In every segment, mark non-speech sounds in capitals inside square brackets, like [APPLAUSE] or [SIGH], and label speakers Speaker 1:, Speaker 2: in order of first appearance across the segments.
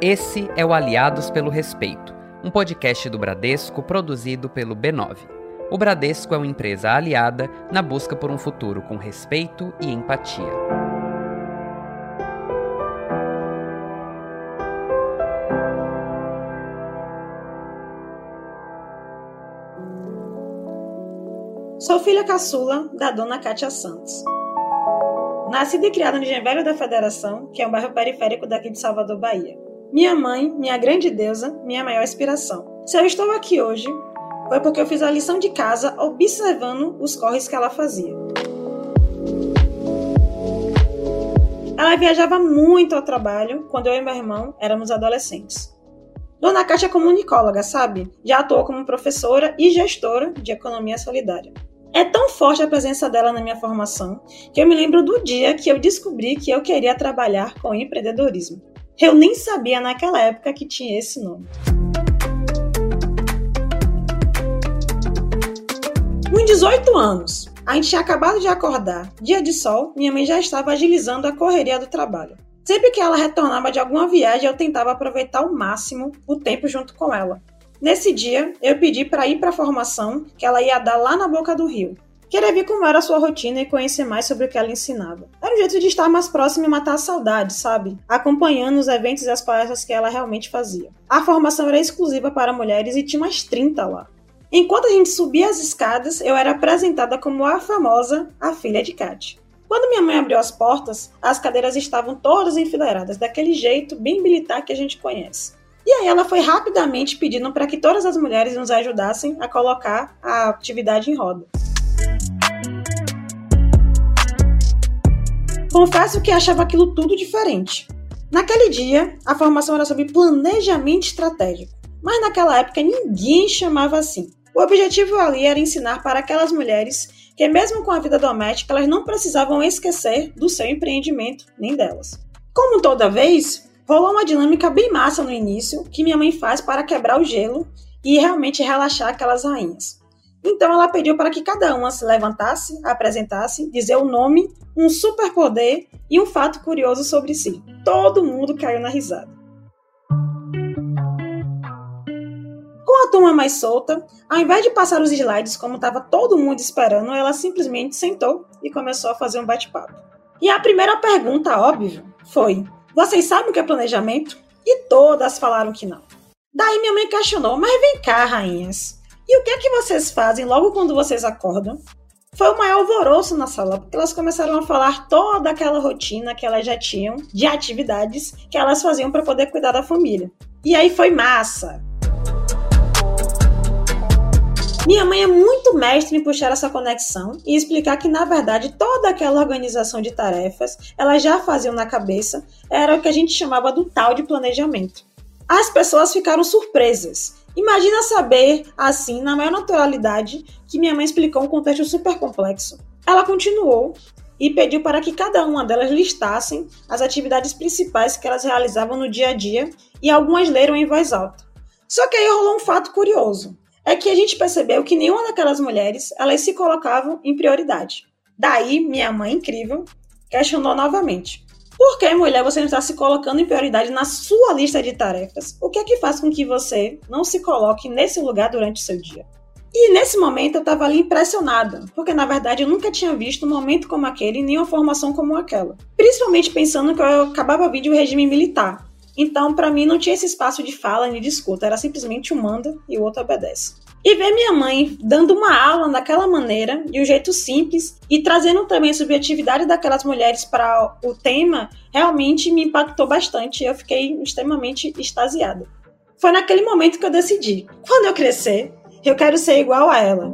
Speaker 1: Esse é o Aliados pelo Respeito, um podcast do Bradesco produzido pelo B9. O Bradesco é uma empresa aliada na busca por um futuro com respeito e empatia.
Speaker 2: Sou filha caçula da dona Cátia Santos. Nascida e criada no Engenho da Federação, que é um bairro periférico daqui de Salvador, Bahia. Minha mãe, minha grande deusa, minha maior inspiração. Se eu estou aqui hoje, foi porque eu fiz a lição de casa observando os corres que ela fazia. Ela viajava muito ao trabalho quando eu e meu irmão éramos adolescentes. Dona Cátia é comunicóloga, sabe? Já atuou como professora e gestora de economia solidária. É tão forte a presença dela na minha formação que eu me lembro do dia que eu descobri que eu queria trabalhar com empreendedorismo. Eu nem sabia naquela época que tinha esse nome. Com 18 anos, a gente tinha acabado de acordar. Dia de sol, minha mãe já estava agilizando a correria do trabalho. Sempre que ela retornava de alguma viagem, eu tentava aproveitar ao máximo o tempo junto com ela. Nesse dia, eu pedi para ir para a formação que ela ia dar lá na boca do rio. Queria ver como era a sua rotina e conhecer mais sobre o que ela ensinava. Era um jeito de estar mais próximo e matar a saudade, sabe? Acompanhando os eventos e as palestras que ela realmente fazia. A formação era exclusiva para mulheres e tinha umas 30 lá. Enquanto a gente subia as escadas, eu era apresentada como a famosa a filha de Kat. Quando minha mãe abriu as portas, as cadeiras estavam todas enfileiradas, daquele jeito bem militar que a gente conhece. E aí ela foi rapidamente pedindo para que todas as mulheres nos ajudassem a colocar a atividade em roda. Confesso que achava aquilo tudo diferente. Naquele dia, a formação era sobre planejamento estratégico, mas naquela época ninguém chamava assim. O objetivo ali era ensinar para aquelas mulheres que, mesmo com a vida doméstica, elas não precisavam esquecer do seu empreendimento nem delas. Como toda vez, rolou uma dinâmica bem massa no início que minha mãe faz para quebrar o gelo e realmente relaxar aquelas rainhas. Então ela pediu para que cada uma se levantasse, apresentasse, dizer o nome, um superpoder e um fato curioso sobre si. Todo mundo caiu na risada. Com a turma mais solta, ao invés de passar os slides como estava todo mundo esperando, ela simplesmente sentou e começou a fazer um bate-papo. E a primeira pergunta, óbvio, foi: Vocês sabem o que é planejamento? E todas falaram que não. Daí minha mãe questionou: Mas vem cá, rainhas. E o que é que vocês fazem logo quando vocês acordam? Foi o maior alvoroço na sala, porque elas começaram a falar toda aquela rotina que elas já tinham de atividades que elas faziam para poder cuidar da família. E aí foi massa. Minha mãe é muito mestre em puxar essa conexão e explicar que, na verdade, toda aquela organização de tarefas elas já faziam na cabeça, era o que a gente chamava do tal de planejamento. As pessoas ficaram surpresas Imagina saber, assim, na maior naturalidade, que minha mãe explicou um contexto super complexo. Ela continuou e pediu para que cada uma delas listassem as atividades principais que elas realizavam no dia a dia e algumas leram em voz alta. Só que aí rolou um fato curioso. É que a gente percebeu que nenhuma daquelas mulheres elas se colocavam em prioridade. Daí, minha mãe incrível questionou novamente. Por que, mulher, você não está se colocando em prioridade na sua lista de tarefas? O que é que faz com que você não se coloque nesse lugar durante o seu dia? E nesse momento eu estava ali impressionada, porque na verdade eu nunca tinha visto um momento como aquele, nem uma formação como aquela. Principalmente pensando que eu acabava vindo de um regime militar. Então, para mim, não tinha esse espaço de fala nem de escuta, era simplesmente um manda e o outro obedece. E ver minha mãe dando uma aula daquela maneira, de um jeito simples, e trazendo também a subjetividade daquelas mulheres para o tema, realmente me impactou bastante. Eu fiquei extremamente extasiada. Foi naquele momento que eu decidi: quando eu crescer, eu quero ser igual a ela.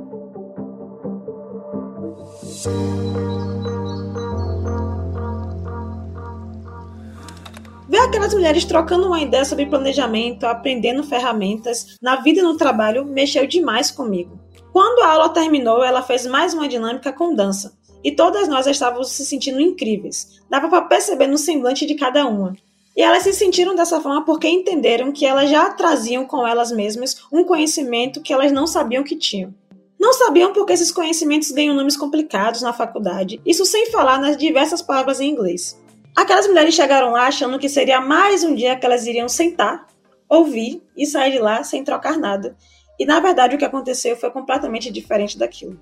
Speaker 2: Ver aquelas mulheres trocando uma ideia sobre planejamento, aprendendo ferramentas na vida e no trabalho mexeu demais comigo. Quando a aula terminou, ela fez mais uma dinâmica com dança, e todas nós estávamos se sentindo incríveis. Dava para perceber no semblante de cada uma. E elas se sentiram dessa forma porque entenderam que elas já traziam com elas mesmas um conhecimento que elas não sabiam que tinham. Não sabiam porque esses conhecimentos ganham nomes complicados na faculdade, isso sem falar nas diversas palavras em inglês. Aquelas mulheres chegaram lá achando que seria mais um dia que elas iriam sentar, ouvir e sair de lá sem trocar nada. E na verdade o que aconteceu foi completamente diferente daquilo.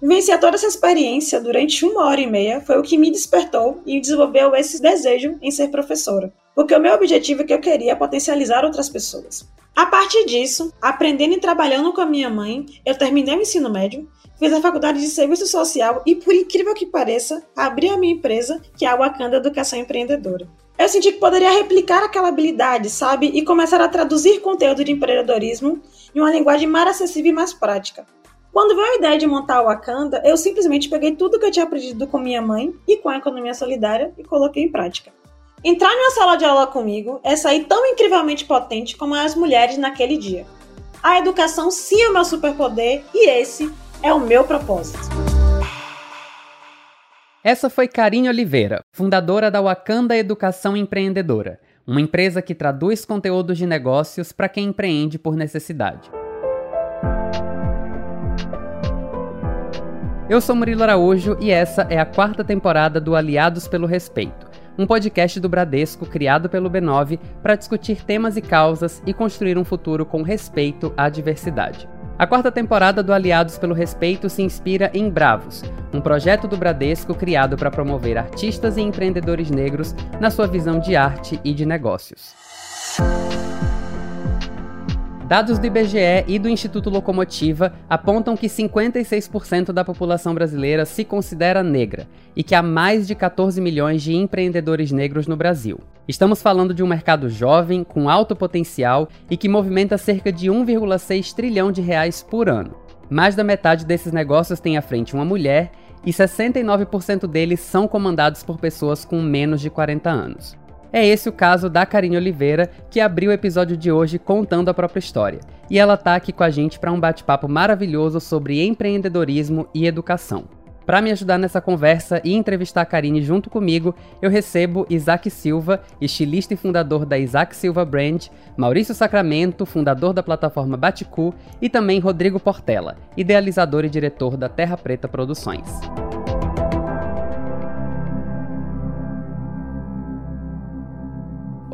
Speaker 2: Vivenciar toda essa experiência durante uma hora e meia foi o que me despertou e desenvolveu esse desejo em ser professora. Porque o meu objetivo é que eu queria potencializar outras pessoas. A partir disso, aprendendo e trabalhando com a minha mãe, eu terminei o ensino médio, fiz a faculdade de serviço social e, por incrível que pareça, abri a minha empresa, que é a Wakanda Educação Empreendedora. Eu senti que poderia replicar aquela habilidade, sabe? E começar a traduzir conteúdo de empreendedorismo em uma linguagem mais acessível e mais prática. Quando veio a ideia de montar o Wakanda, eu simplesmente peguei tudo que eu tinha aprendido com minha mãe e com a economia solidária e coloquei em prática. Entrar em uma sala de aula comigo é sair tão incrivelmente potente como as mulheres naquele dia. A educação sim é o meu superpoder e esse é o meu propósito.
Speaker 1: Essa foi Karine Oliveira, fundadora da Wakanda Educação Empreendedora, uma empresa que traduz conteúdos de negócios para quem empreende por necessidade. Eu sou Murilo Araújo e essa é a quarta temporada do Aliados pelo Respeito, um podcast do Bradesco criado pelo B9 para discutir temas e causas e construir um futuro com respeito à diversidade. A quarta temporada do Aliados pelo Respeito se inspira em Bravos, um projeto do Bradesco criado para promover artistas e empreendedores negros na sua visão de arte e de negócios. Dados do IBGE e do Instituto Locomotiva apontam que 56% da população brasileira se considera negra e que há mais de 14 milhões de empreendedores negros no Brasil. Estamos falando de um mercado jovem, com alto potencial e que movimenta cerca de 1,6 trilhão de reais por ano. Mais da metade desses negócios tem à frente uma mulher e 69% deles são comandados por pessoas com menos de 40 anos. É esse o caso da Karine Oliveira, que abriu o episódio de hoje contando a própria história. E ela tá aqui com a gente para um bate-papo maravilhoso sobre empreendedorismo e educação. Para me ajudar nessa conversa e entrevistar a Karine junto comigo, eu recebo Isaac Silva, estilista e fundador da Isaac Silva Brand, Maurício Sacramento, fundador da plataforma Baticu, e também Rodrigo Portela, idealizador e diretor da Terra Preta Produções.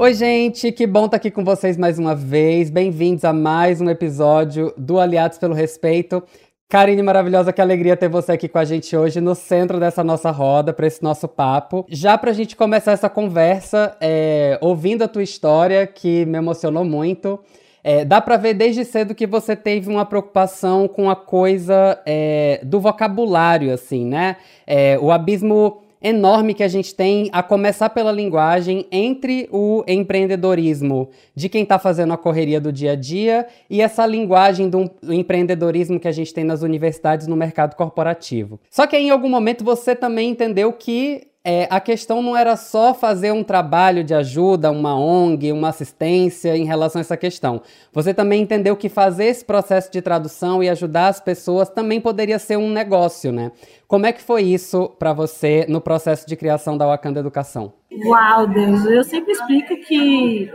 Speaker 1: Oi, gente, que bom estar tá aqui com vocês mais uma vez. Bem-vindos a mais um episódio do Aliados pelo Respeito. Karine maravilhosa, que alegria ter você aqui com a gente hoje no centro dessa nossa roda, para esse nosso papo. Já para a gente começar essa conversa, é, ouvindo a tua história, que me emocionou muito, é, dá para ver desde cedo que você teve uma preocupação com a coisa é, do vocabulário, assim, né? É, o abismo enorme que a gente tem, a começar pela linguagem, entre o empreendedorismo de quem está fazendo a correria do dia a dia e essa linguagem do empreendedorismo que a gente tem nas universidades no mercado corporativo. Só que aí, em algum momento você também entendeu que é, a questão não era só fazer um trabalho de ajuda, uma ONG, uma assistência em relação a essa questão. Você também entendeu que fazer esse processo de tradução e ajudar as pessoas também poderia ser um negócio, né? Como é que foi isso para você no processo de criação da Wakanda Educação?
Speaker 3: Uau, Deus, eu sempre explico que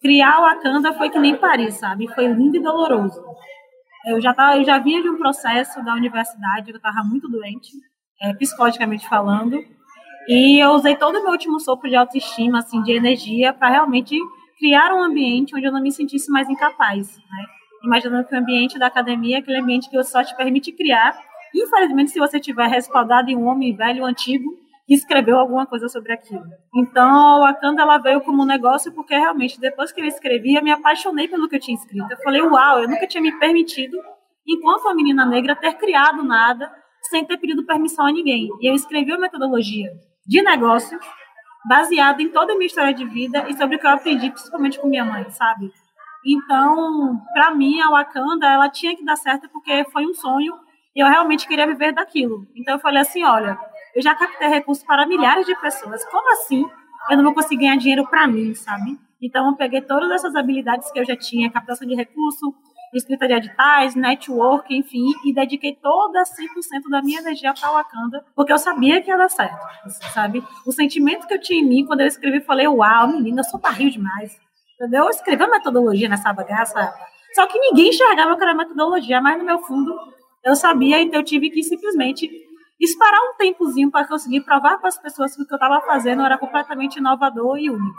Speaker 3: criar o Wakanda foi que nem Paris, sabe? Foi lindo e doloroso. Eu já, tava, eu já vinha de um processo da universidade, eu estava muito doente, é, psicologicamente falando, e eu usei todo o meu último sopro de autoestima, assim, de energia, para realmente criar um ambiente onde eu não me sentisse mais incapaz, né? Imaginando que o ambiente da academia é aquele ambiente que só te permite criar. Infelizmente, se você tiver respaldado em um homem velho, antigo, que escreveu alguma coisa sobre aquilo. Então, a Wakanda ela veio como um negócio porque realmente depois que eu escrevi, eu me apaixonei pelo que eu tinha escrito. Eu falei, uau, eu nunca tinha me permitido, enquanto uma menina negra, ter criado nada sem ter pedido permissão a ninguém. E eu escrevi a metodologia de negócio, baseado em toda a minha história de vida e sobre o que eu aprendi, principalmente com minha mãe, sabe? Então, para mim, a Wakanda, ela tinha que dar certo porque foi um sonho e eu realmente queria viver daquilo. Então, eu falei assim: olha, eu já captei recursos para milhares de pessoas, como assim eu não vou conseguir ganhar dinheiro para mim, sabe? Então, eu peguei todas essas habilidades que eu já tinha, captação de recurso, escrita de editais, network, enfim, e dediquei toda 100% da minha energia para Wakanda, porque eu sabia que ia dar certo, sabe? O sentimento que eu tinha em mim quando eu escrevi, falei, uau, menina, eu sou barril demais, entendeu? Eu escrevi a metodologia nessa bagaça, só que ninguém enxergava que era metodologia, mas no meu fundo eu sabia, então eu tive que simplesmente esperar um tempozinho para conseguir provar para as pessoas que o que eu estava fazendo era completamente inovador e único.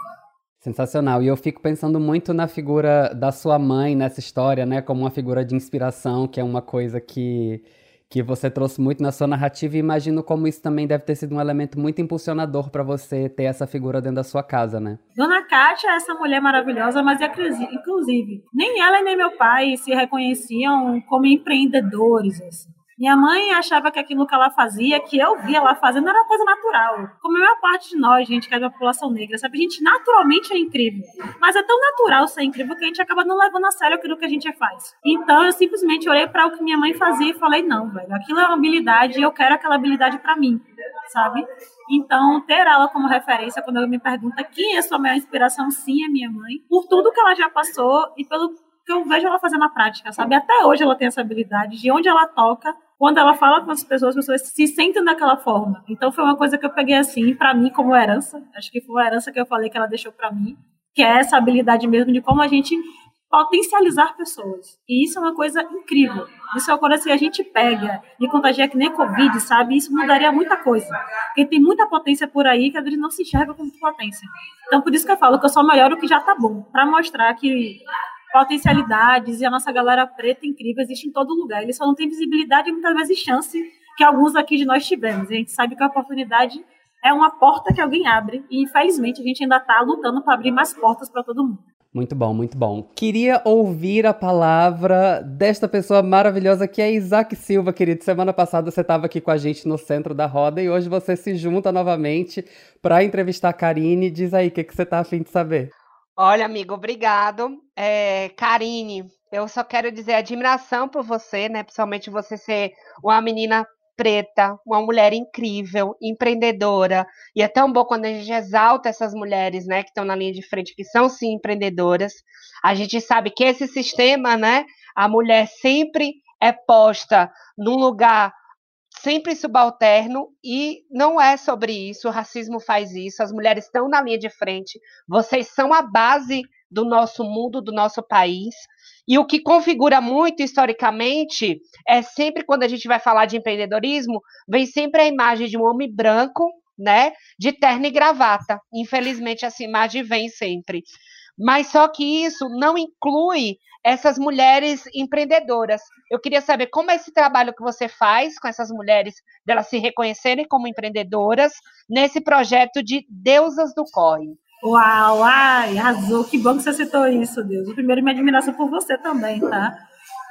Speaker 1: Sensacional. E eu fico pensando muito na figura da sua mãe nessa história, né? Como uma figura de inspiração, que é uma coisa que, que você trouxe muito na sua narrativa. E imagino como isso também deve ter sido um elemento muito impulsionador para você ter essa figura dentro da sua casa, né?
Speaker 3: Dona Kátia é essa mulher maravilhosa, mas inclusive, nem ela nem meu pai se reconheciam como empreendedores. Assim. Minha mãe achava que aquilo que ela fazia, que eu via ela fazendo, era coisa natural. Como a maior parte de nós, gente, que é da população negra, sabe? A gente naturalmente é incrível. Mas é tão natural ser incrível que a gente acaba não levando a sério aquilo que a gente faz. Então eu simplesmente olhei para o que minha mãe fazia e falei: não, velho, aquilo é uma habilidade e eu quero aquela habilidade para mim, sabe? Então, ter ela como referência, quando me pergunta quem é sua maior inspiração, sim, é minha mãe, por tudo que ela já passou e pelo que eu vejo ela fazer na prática, sabe? Até hoje ela tem essa habilidade, de onde ela toca, quando ela fala com as pessoas, as pessoas se sentem daquela forma. Então foi uma coisa que eu peguei assim, para mim, como herança. Acho que foi uma herança que eu falei que ela deixou para mim, que é essa habilidade mesmo de como a gente potencializar pessoas. E isso é uma coisa incrível. Isso é uma coisa que a gente pega e contagia que nem Covid, sabe? Isso mudaria muita coisa. Porque tem muita potência por aí que a gente não se enxerga como potência. Então, por isso que eu falo que eu sou maior do que já tá bom. para mostrar que potencialidades e a nossa galera preta incrível existe em todo lugar. Eles só não têm visibilidade e muitas vezes chance que alguns aqui de nós tivemos. A gente sabe que a oportunidade é uma porta que alguém abre e infelizmente a gente ainda está lutando para abrir mais portas para todo mundo.
Speaker 1: Muito bom, muito bom. Queria ouvir a palavra desta pessoa maravilhosa que é Isaac Silva, querido. Semana passada você estava aqui com a gente no centro da roda e hoje você se junta novamente para entrevistar a Karine. Diz aí o que, que você está afim de saber.
Speaker 4: Olha, amigo, obrigado. É, Karine, eu só quero dizer admiração por você, né? Principalmente você ser uma menina preta, uma mulher incrível, empreendedora. E é tão bom quando a gente exalta essas mulheres, né, que estão na linha de frente, que são sim empreendedoras. A gente sabe que esse sistema, né, a mulher sempre é posta num lugar sempre subalterno e não é sobre isso, o racismo faz isso, as mulheres estão na linha de frente, vocês são a base do nosso mundo, do nosso país. E o que configura muito historicamente é sempre quando a gente vai falar de empreendedorismo, vem sempre a imagem de um homem branco, né, de terno e gravata. Infelizmente essa imagem vem sempre. Mas só que isso não inclui essas mulheres empreendedoras. Eu queria saber como é esse trabalho que você faz com essas mulheres, delas se reconhecerem como empreendedoras, nesse projeto de Deusas do Corre.
Speaker 3: Uau, ai, arrasou, que bom que você citou isso, Deus. Primeiro, minha admiração por você também, tá?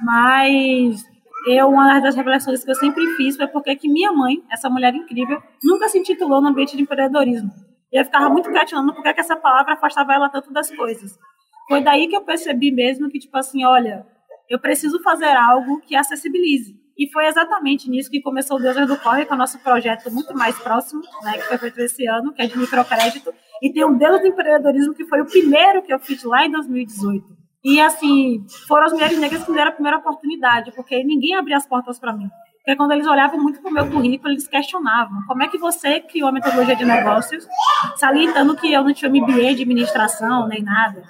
Speaker 3: Mas eu, uma das revelações que eu sempre fiz foi porque que minha mãe, essa mulher incrível, nunca se intitulou no ambiente de empreendedorismo. E eu ficava muito questionando por que essa palavra afastava ela tanto das coisas. Foi daí que eu percebi mesmo que, tipo assim, olha, eu preciso fazer algo que acessibilize. E foi exatamente nisso que começou o Deus do Corre, com o nosso projeto muito mais próximo, né, que foi feito esse ano, que é de microcrédito. E tem o Deus do Empreendedorismo, que foi o primeiro que eu fiz lá em 2018. E, assim, foram as mulheres negras que me deram a primeira oportunidade, porque ninguém abria as portas para mim. Porque quando eles olhavam muito para o meu currículo, eles questionavam como é que você criou a metodologia de negócios, salientando que eu não tinha MBA de administração nem nada.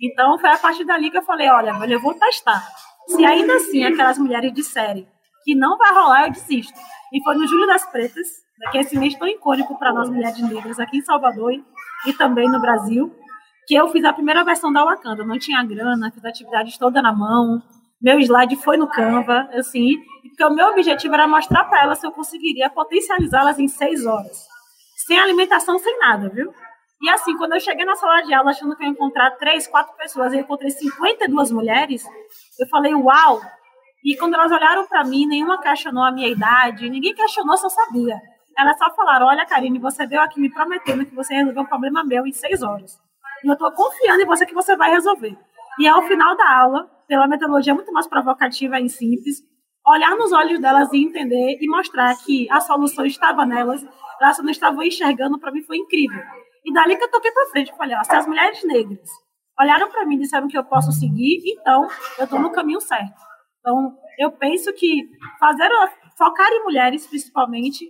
Speaker 3: Então, foi a partir dali que eu falei, olha, eu vou testar. Se ainda assim aquelas mulheres disserem que não vai rolar, eu desisto. E foi no Júlio das Pretas, que é esse mês tão icônico para nós mulheres negras aqui em Salvador e também no Brasil, que eu fiz a primeira versão da Wakanda. Não tinha grana, fiz atividades toda na mão, meu slide foi no Canva, assim, porque o meu objetivo era mostrar para elas se eu conseguiria potencializá-las em seis horas. Sem alimentação, sem nada, viu? E assim, quando eu cheguei na sala de aula achando que eu ia encontrar três, quatro pessoas, eu encontrei 52 mulheres, eu falei, uau! E quando elas olharam para mim, nenhuma questionou a minha idade, ninguém questionou eu sabia. Elas só falaram, olha, Karine, você veio aqui me prometendo que você resolveu um problema meu em seis horas. E eu estou confiando em você que você vai resolver. E ao final da aula, pela metodologia muito mais provocativa e simples, olhar nos olhos delas e entender e mostrar que a solução estava nelas, elas não estavam enxergando, para mim foi incrível. E dali que eu toquei para frente, falei, ó, se as mulheres negras olharam para mim e disseram que eu posso seguir, então eu estou no caminho certo. Então, eu penso que fazer, focar em mulheres, principalmente,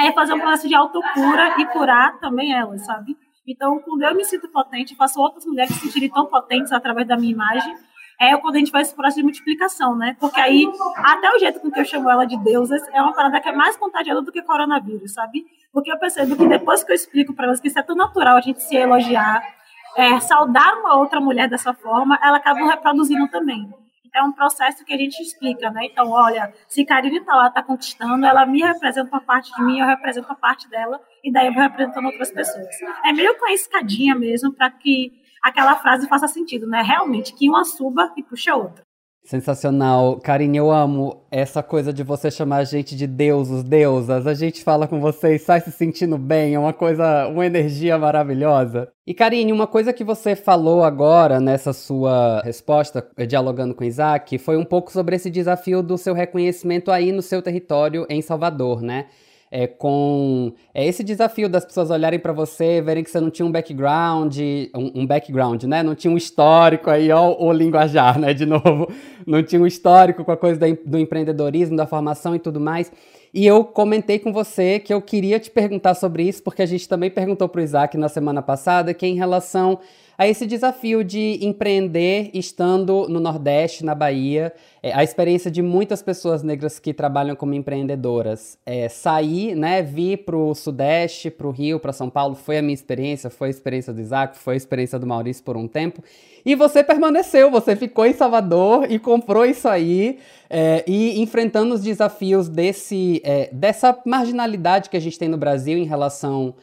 Speaker 3: é fazer um processo de autocura e curar também elas, sabe? Então, quando eu me sinto potente, faço outras mulheres se sentirem tão potentes através da minha imagem, é quando a gente faz esse processo de multiplicação, né? Porque aí, até o jeito com que eu chamo ela de deusas é uma parada que é mais contagiosa do que coronavírus, sabe? Porque eu percebo que depois que eu explico para elas que isso é tão natural a gente se elogiar, é, saudar uma outra mulher dessa forma, ela acaba reproduzindo também. É um processo que a gente explica, né? Então, olha, se Karine tá lá, tá conquistando, ela me representa uma parte de mim, eu represento uma parte dela, e daí eu vou representando outras pessoas. É meio com a escadinha mesmo, para que aquela frase faça sentido, né? Realmente, que uma suba e puxa a outra.
Speaker 1: Sensacional. Karine, eu amo essa coisa de você chamar a gente de deuses, deusas. A gente fala com você e sai se sentindo bem, é uma coisa, uma energia maravilhosa. E Karine, uma coisa que você falou agora nessa sua resposta, eh, dialogando com Isaac, foi um pouco sobre esse desafio do seu reconhecimento aí no seu território em Salvador, né? É, com é esse desafio das pessoas olharem para você, verem que você não tinha um background, um, um, background, né? Não tinha um histórico aí, ó, o linguajar, né? De novo, não tinha um histórico com a coisa do empreendedorismo, da formação e tudo mais. E eu comentei com você que eu queria te perguntar sobre isso, porque a gente também perguntou para o Isaac na semana passada, que em relação a esse desafio de empreender estando no Nordeste, na Bahia. É, a experiência de muitas pessoas negras que trabalham como empreendedoras. É, sair, né, vir para o Sudeste, para o Rio, para São Paulo, foi a minha experiência, foi a experiência do Isaac, foi a experiência do Maurício por um tempo. E você permaneceu, você ficou em Salvador e comprou isso aí, é, e enfrentando os desafios desse, é, dessa marginalidade que a gente tem no Brasil em relação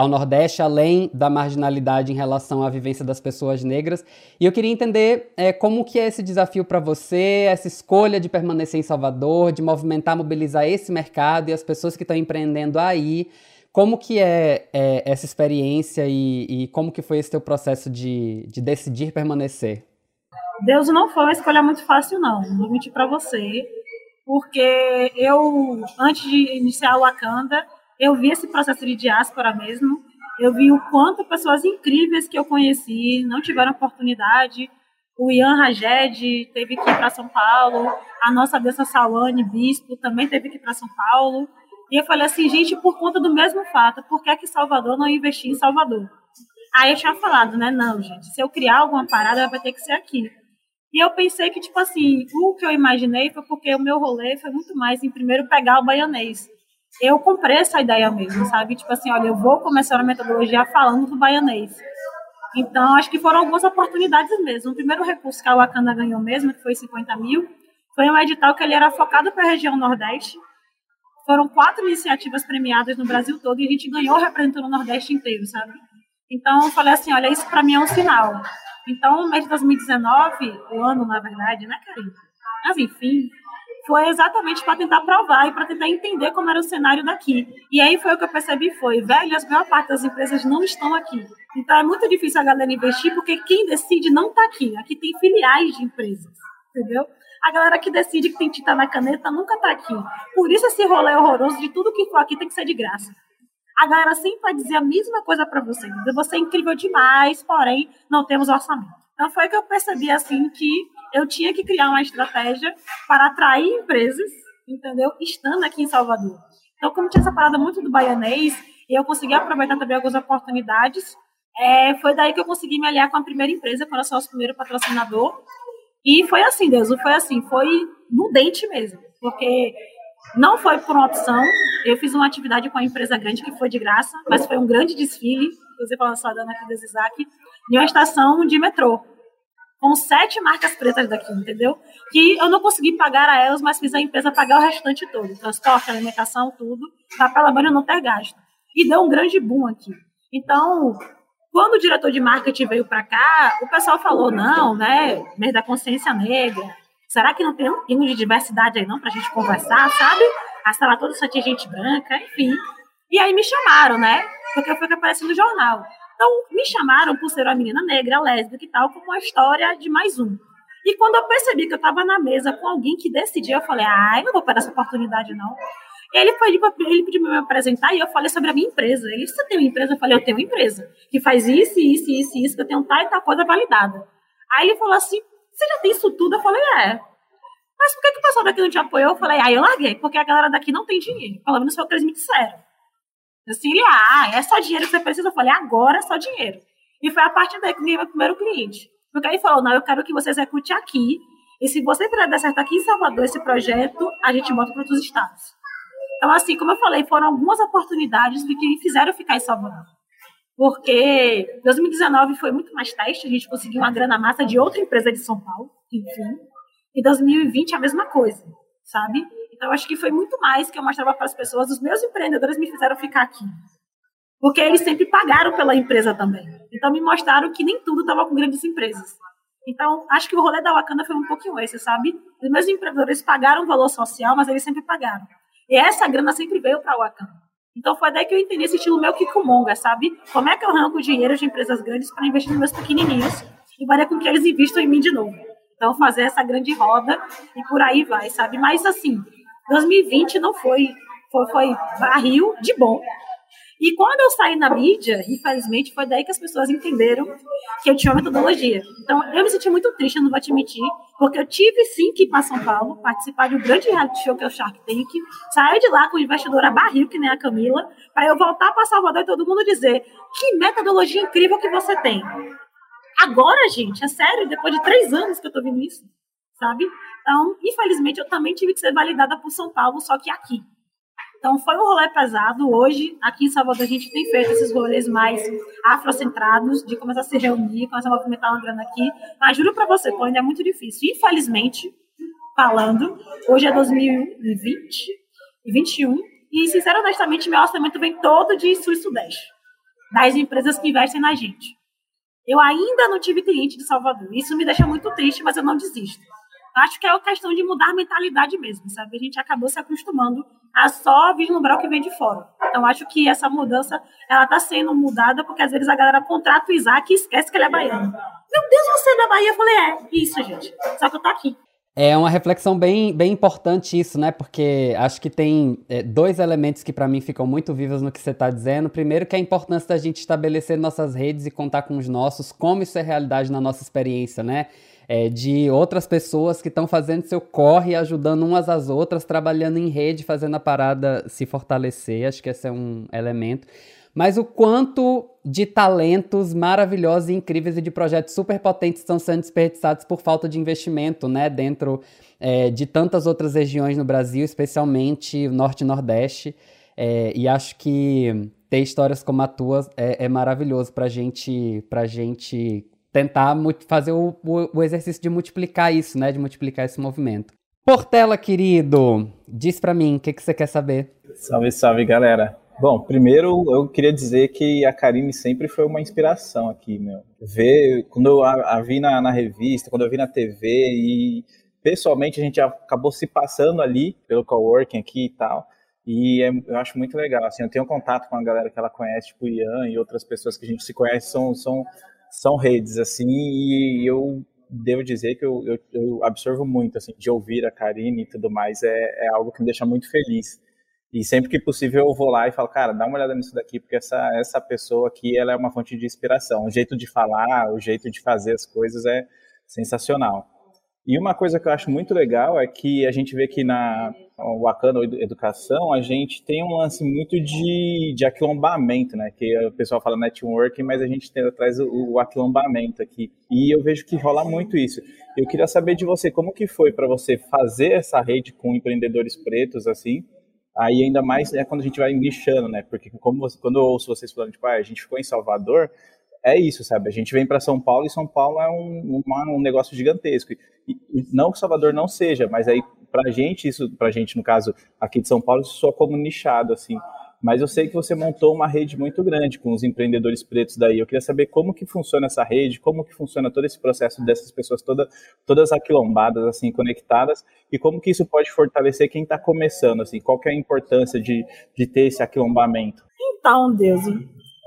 Speaker 1: ao Nordeste, além da marginalidade em relação à vivência das pessoas negras. E eu queria entender é, como que é esse desafio para você, essa escolha de permanecer em Salvador, de movimentar, mobilizar esse mercado e as pessoas que estão empreendendo aí. Como que é, é essa experiência e, e, como que foi esse teu processo de, de decidir permanecer?
Speaker 3: Deus não foi uma escolha muito fácil, não. Vou mentir para você. Porque eu, antes de iniciar o Wakanda, eu vi esse processo de diáspora mesmo. Eu vi o quanto pessoas incríveis que eu conheci não tiveram oportunidade. O Ian Rajed teve que ir para São Paulo. A nossa deusa Sawane Bispo também teve que ir para São Paulo. E eu falei assim, gente, por conta do mesmo fato, por que, é que Salvador não investiu em Salvador? Aí eu tinha falado, né? Não, gente, se eu criar alguma parada, vai ter que ser aqui. E eu pensei que, tipo assim, o que eu imaginei foi porque o meu rolê foi muito mais em primeiro pegar o baianês eu comprei essa ideia mesmo, sabe? Tipo assim, olha, eu vou começar a metodologia falando do baianês. Então, acho que foram algumas oportunidades mesmo. O primeiro recurso que a Wakanda ganhou mesmo, que foi 50 mil, foi um edital que ele era focado para a região Nordeste. Foram quatro iniciativas premiadas no Brasil todo e a gente ganhou representando o Nordeste inteiro, sabe? Então, eu falei assim, olha, isso para mim é um sinal. Então, no mês de 2019, o ano, na verdade, né, Karine? Mas, enfim, foi exatamente para tentar provar e para tentar entender como era o cenário daqui. E aí foi o que eu percebi foi, velho, a maior parte das empresas não estão aqui. Então é muito difícil a galera investir porque quem decide não está aqui. Aqui tem filiais de empresas, entendeu? A galera que decide que tem tinta na caneta nunca está aqui. Por isso esse rolê horroroso de tudo que for aqui tem que ser de graça. A galera sempre vai dizer a mesma coisa para você. Você é incrível demais, porém não temos orçamento. Então foi que eu percebi assim que eu tinha que criar uma estratégia para atrair empresas, entendeu? Estando aqui em Salvador. Então, como tinha essa parada muito do baianês, e eu consegui aproveitar também algumas oportunidades, é, foi daí que eu consegui me aliar com a primeira empresa, quando eu sou o primeiro patrocinador. E foi assim, Deus, foi assim, foi no dente mesmo. Porque não foi por uma opção. Eu fiz uma atividade com a empresa grande que foi de graça, mas foi um grande desfile, inclusive falando só dando aqui do Isaac, em uma estação de metrô com sete marcas pretas daqui, entendeu? Que eu não consegui pagar a elas, mas fiz a empresa pagar o restante todo, transporte, alimentação, tudo, para pelo não ter gasto. E deu um grande boom aqui. Então, quando o diretor de marketing veio para cá, o pessoal falou, não, né, mês da consciência negra, será que não tem um pingo de diversidade aí não para a gente conversar, sabe? A sala toda só tinha gente branca, enfim. E aí me chamaram, né? Porque eu fui que apareci no jornal. Então, me chamaram por ser uma menina negra, lésbica e tal, como uma história de mais um. E quando eu percebi que eu estava na mesa com alguém que decidia, eu falei, ai, não vou perder essa oportunidade, não. Ele pediu, ele pediu para me apresentar e eu falei sobre a minha empresa. Ele disse, você tem uma empresa? Eu falei, eu tenho uma empresa que faz isso, isso, isso, isso, que eu tenho tal e tal coisa validada. Aí ele falou assim, você já tem isso tudo? Eu falei, é. Mas por que, que o pessoal daqui não te apoiou? Eu falei, ah, eu larguei, porque a galera daqui não tem dinheiro. Pelo menos foi o que eles me disseram. Assim, ele, ah, é só dinheiro que você precisa. Eu falei, agora é só dinheiro. E foi a partir daí que ganhei meu primeiro cliente. Porque aí falou, não, eu quero que você execute aqui, e se você dar certo aqui em Salvador esse projeto, a gente bota para outros estados. Então, assim, como eu falei, foram algumas oportunidades que me fizeram ficar em Salvador. Porque 2019 foi muito mais teste, a gente conseguiu uma grana massa de outra empresa de São Paulo, enfim. E 2020 a mesma coisa, sabe? Então, acho que foi muito mais que eu mostrava para as pessoas. Os meus empreendedores me fizeram ficar aqui. Porque eles sempre pagaram pela empresa também. Então, me mostraram que nem tudo estava com grandes empresas. Então, acho que o rolê da Wakanda foi um pouquinho esse, sabe? Os meus empreendedores pagaram valor social, mas eles sempre pagaram. E essa grana sempre veio para o Wakanda. Então, foi daí que eu entendi esse estilo meu Kikumonga, sabe? Como é que eu arranco dinheiro de empresas grandes para investir nos meus pequenininhos e fazer com que eles investam em mim de novo. Então, fazer essa grande roda e por aí vai, sabe? Mas, assim, 2020 não foi, foi, foi barril de bom, e quando eu saí na mídia, infelizmente, foi daí que as pessoas entenderam que eu tinha uma metodologia. Então, eu me senti muito triste, não vou te mentir, porque eu tive sim que ir para São Paulo, participar de um grande reality show que é o Shark Tank, sair de lá com investidora barril, que nem a Camila, para eu voltar para Salvador e todo mundo dizer que metodologia incrível que você tem. Agora, gente, é sério, depois de três anos que eu tô vendo isso, sabe? Então, infelizmente, eu também tive que ser validada por São Paulo, só que aqui. Então foi um rolê pesado. Hoje, aqui em Salvador, a gente tem feito esses rolês mais afrocentrados, de começar a se reunir, começar a movimentar uma grana aqui. Mas juro para você, pô, ainda é muito difícil. Infelizmente, falando, hoje é 2020 e 21, e sinceramente, honestamente, meu orçamento vem todo de sul e sudeste, das empresas que investem na gente. Eu ainda não tive cliente de Salvador. Isso me deixa muito triste, mas eu não desisto. Acho que é uma questão de mudar a mentalidade mesmo, sabe? A gente acabou se acostumando a só vislumbrar o que vem de fora. Então, acho que essa mudança, ela está sendo mudada porque às vezes a galera contrata o Isaac e esquece que ele é baiano. Meu Deus, você é da Bahia? Eu falei, é, isso, gente. Só que eu tô aqui.
Speaker 1: É uma reflexão bem, bem importante isso, né? Porque acho que tem é, dois elementos que para mim ficam muito vivos no que você está dizendo. Primeiro, que é a importância da gente estabelecer nossas redes e contar com os nossos, como isso é realidade na nossa experiência, né? É, de outras pessoas que estão fazendo seu corre, ajudando umas às outras, trabalhando em rede, fazendo a parada se fortalecer. Acho que esse é um elemento. Mas o quanto de talentos maravilhosos e incríveis e de projetos super potentes estão sendo desperdiçados por falta de investimento, né? Dentro é, de tantas outras regiões no Brasil, especialmente o Norte e Nordeste. É, e acho que ter histórias como a tua é, é maravilhoso para gente, pra gente tentar fazer o, o, o, exercício de multiplicar isso, né? De multiplicar esse movimento. Portela, querido, diz para mim, o que, que você quer saber?
Speaker 5: Salve, salve, galera. Bom, primeiro eu queria dizer que a Karine sempre foi uma inspiração aqui, meu. Ver, quando eu a, a vi na, na, revista, quando eu vi na TV e pessoalmente a gente acabou se passando ali pelo coworking aqui e tal. E é, eu acho muito legal, assim, eu tenho contato com a galera que ela conhece, tipo o Ian e outras pessoas que a gente se conhece, são, são são redes, assim, e eu devo dizer que eu, eu, eu, absorvo muito, assim, de ouvir a Karine e tudo mais, é, é algo que me deixa muito feliz. E sempre que possível eu vou lá e falo, cara, dá uma olhada nisso daqui, porque essa, essa pessoa aqui, ela é uma fonte de inspiração. O jeito de falar, o jeito de fazer as coisas é sensacional. E uma coisa que eu acho muito legal é que a gente vê que na Wakanda Educação, a gente tem um lance muito de, de aquilombamento, né? Que o pessoal fala networking, mas a gente tem, traz o, o aquilombamento aqui. E eu vejo que rola muito isso. Eu queria saber de você, como que foi para você fazer essa rede com empreendedores pretos, assim, Aí ainda mais é quando a gente vai lixando, né? Porque como você, quando eu ouço vocês falando, tipo, ah, a gente ficou em Salvador, é isso, sabe? A gente vem para São Paulo e São Paulo é um, um negócio gigantesco. E, e, não que Salvador não seja, mas aí pra gente, isso, pra gente, no caso, aqui de São Paulo, isso soa como nichado, assim. Mas eu sei que você montou uma rede muito grande com os empreendedores pretos daí. Eu queria saber como que funciona essa rede, como que funciona todo esse processo dessas pessoas toda, todas aquilombadas, assim, conectadas, e como que isso pode fortalecer quem está começando, assim, qual que é a importância de, de ter esse aquilombamento?
Speaker 3: Então, Deus,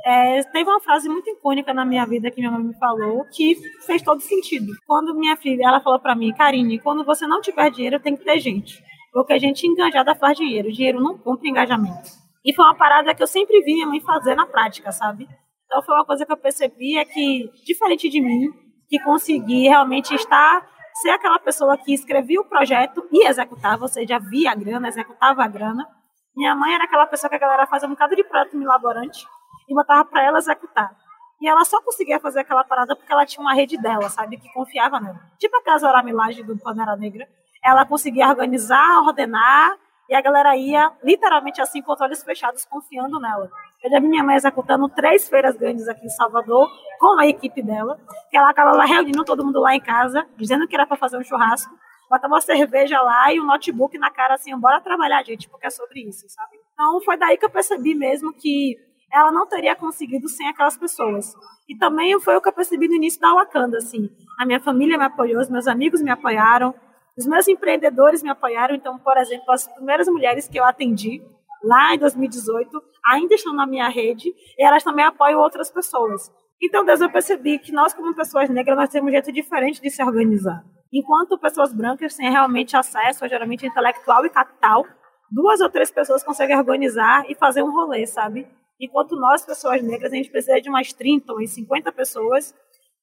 Speaker 3: é, teve uma frase muito icônica na minha vida que minha mãe me falou que fez todo sentido. Quando minha filha, ela falou para mim, Karine, quando você não tiver dinheiro, tem que ter gente. Porque a gente engajada faz dinheiro. Dinheiro não compra engajamento. E foi uma parada que eu sempre vi minha mãe fazer na prática, sabe? Então foi uma coisa que eu percebi é que, diferente de mim, que consegui realmente estar, ser aquela pessoa que escrevia o projeto e executava, ou seja, via a grana, executava a grana. Minha mãe era aquela pessoa que a galera fazia um bocado de projeto milaborante e botava para ela executar. E ela só conseguia fazer aquela parada porque ela tinha uma rede dela, sabe? Que confiava nela. Tipo a Casa Milagem do Panera Negra. Ela conseguia organizar, ordenar, e a galera ia literalmente assim, com os olhos fechados, confiando nela. Eu já vi minha mãe executando três feiras grandes aqui em Salvador, com a equipe dela, que ela acabava reunindo todo mundo lá em casa, dizendo que era para fazer um churrasco, botava uma cerveja lá e um notebook na cara assim, bora trabalhar, gente, porque é sobre isso, sabe? Então foi daí que eu percebi mesmo que ela não teria conseguido sem aquelas pessoas. E também foi o que eu percebi no início da Wakanda, assim. A minha família me apoiou, os meus amigos me apoiaram, os meus empreendedores me apoiaram. Então, por exemplo, as primeiras mulheres que eu atendi lá em 2018 ainda estão na minha rede e elas também apoiam outras pessoas. Então, Deus, eu percebi que nós, como pessoas negras, nós temos um jeito diferente de se organizar. Enquanto pessoas brancas têm realmente acesso, geralmente intelectual e capital, duas ou três pessoas conseguem organizar e fazer um rolê, sabe? Enquanto nós, pessoas negras, a gente precisa de umas 30 ou 50 pessoas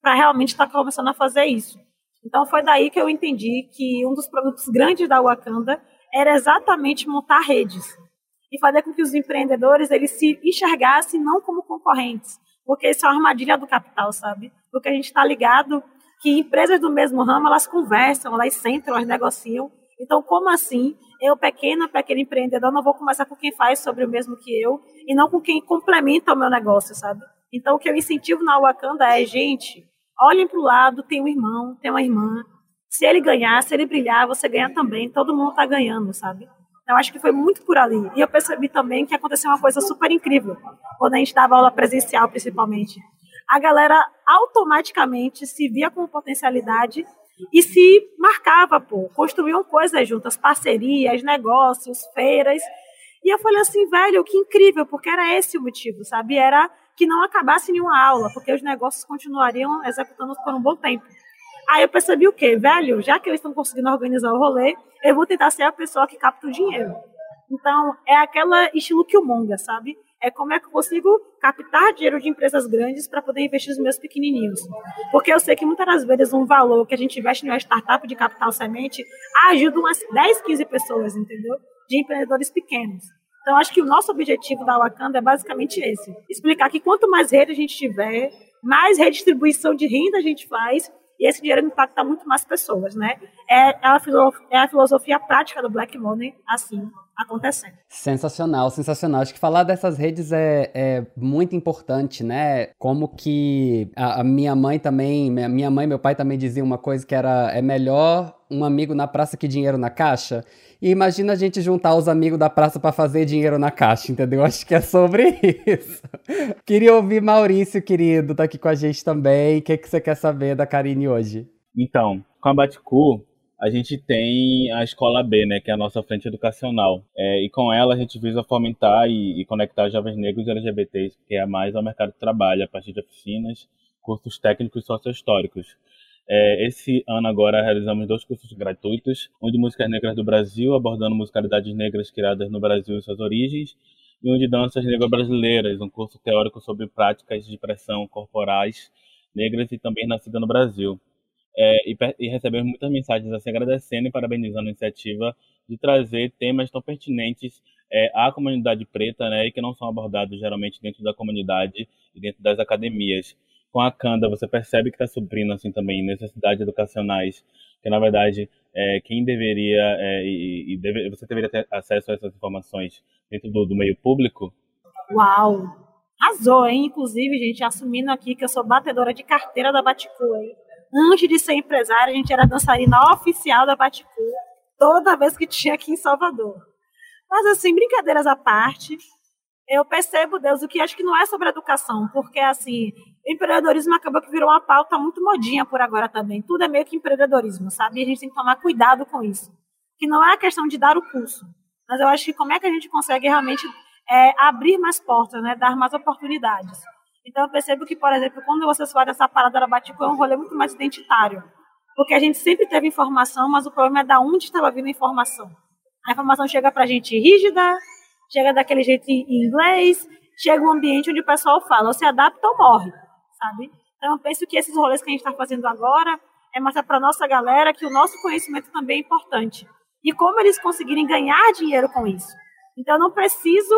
Speaker 3: para realmente estar tá começando a fazer isso. Então foi daí que eu entendi que um dos produtos grandes da Wakanda era exatamente montar redes e fazer com que os empreendedores eles se enxergassem não como concorrentes, porque isso é uma armadilha do capital, sabe? Porque a gente está ligado que empresas do mesmo ramo elas conversam, elas sentam, elas negociam. Então, como assim eu, pequeno, pequeno empreendedor, não vou começar com quem faz sobre o mesmo que eu e não com quem complementa o meu negócio, sabe? Então, o que eu incentivo na Wakanda é, gente, olhem para o lado, tem um irmão, tem uma irmã. Se ele ganhar, se ele brilhar, você ganha também. Todo mundo está ganhando, sabe? Então, acho que foi muito por ali. E eu percebi também que aconteceu uma coisa super incrível, quando a gente dava aula presencial, principalmente. A galera automaticamente se via com potencialidade e se marcava, pô, construíam coisas juntas, parcerias, negócios, feiras. E eu falei assim, velho, que incrível, porque era esse o motivo, sabe? Era que não acabasse nenhuma aula, porque os negócios continuariam executando por um bom tempo. Aí eu percebi o quê? Velho, já que eles estão conseguindo organizar o rolê, eu vou tentar ser a pessoa que capta o dinheiro. Então, é aquela estilo Killmonger, sabe? É como é que eu consigo captar dinheiro de empresas grandes para poder investir nos meus pequenininhos. Porque eu sei que muitas das vezes um valor que a gente investe em uma startup de capital semente ajuda umas 10, 15 pessoas, entendeu? De empreendedores pequenos. Então, acho que o nosso objetivo da Wakanda é basicamente esse: explicar que quanto mais rede a gente tiver, mais redistribuição de renda a gente faz e esse dinheiro impacta muito mais pessoas, né? É, é, a, é a filosofia prática do Black Money, assim, acontecendo.
Speaker 1: Sensacional, sensacional. Acho que falar dessas redes é, é muito importante, né? Como que a, a, minha mãe também, minha mãe e meu pai também diziam uma coisa que era é melhor um amigo na praça que dinheiro na caixa. E imagina a gente juntar os amigos da praça para fazer dinheiro na caixa, entendeu? [LAUGHS] Acho que é sobre isso. Queria ouvir Maurício, querido, tá aqui com a gente também. O que, que você quer saber da Karine hoje?
Speaker 6: Então, com a Baticu, a gente tem a Escola B, né, que é a nossa frente educacional. É, e com ela a gente visa fomentar e, e conectar jovens negros e LGBTs, que é mais ao mercado de trabalho, a partir de oficinas, cursos técnicos e sociohistóricos. É, esse ano agora realizamos dois cursos gratuitos, um de músicas negras do Brasil, abordando musicalidades negras criadas no Brasil e suas origens, e um de danças negras brasileiras, um curso teórico sobre práticas de pressão corporais negras e também nascida no Brasil. É, e, e, recebemos muitas mensagens assim agradecendo e parabenizando a iniciativa de trazer temas tão pertinentes é, à comunidade preta, né, e que não são abordados geralmente dentro da comunidade e dentro das academias. Com a Canda, você percebe que está suprindo assim também necessidades educacionais, que na verdade é, quem deveria é, e, e deve, você deveria ter acesso a essas informações dentro do, do meio público.
Speaker 3: Uau, arrasou, hein? Inclusive, gente, assumindo aqui que eu sou batedora de carteira da Baticu, hein? Antes de ser empresária, a gente era dançarina oficial da Baticu, toda vez que tinha aqui em Salvador. Mas, assim, brincadeiras à parte, eu percebo, Deus, o que acho que não é sobre educação, porque, assim, empreendedorismo acabou que virou uma pauta muito modinha por agora também. Tudo é meio que empreendedorismo, sabe? E a gente tem que tomar cuidado com isso. Que não é a questão de dar o curso, mas eu acho que como é que a gente consegue realmente é, abrir mais portas, né? Dar mais oportunidades. Então eu percebo que, por exemplo, quando vocês fazem essa parada da Batico, é um rolê muito mais identitário. Porque a gente sempre teve informação, mas o problema é da onde estava vindo a informação. A informação chega para a gente rígida, chega daquele jeito em inglês, chega um ambiente onde o pessoal fala, ou se adapta ou morre, sabe? Então eu penso que esses rolês que a gente está fazendo agora é mostrar para nossa galera que o nosso conhecimento também é importante. E como eles conseguirem ganhar dinheiro com isso. Então eu não preciso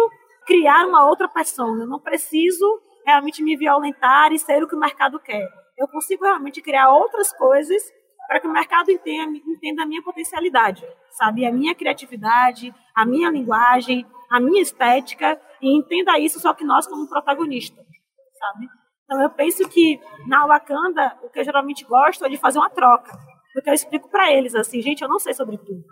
Speaker 3: criar uma outra pessoa, eu não preciso realmente me violentar e ser o que o mercado quer. Eu consigo realmente criar outras coisas para que o mercado entenda, entenda a minha potencialidade, sabe? A minha criatividade, a minha linguagem, a minha estética e entenda isso só que nós como protagonistas, sabe? Então eu penso que na Wakanda o que eu geralmente gosto é de fazer uma troca, porque eu explico para eles assim, gente, eu não sei sobre tudo.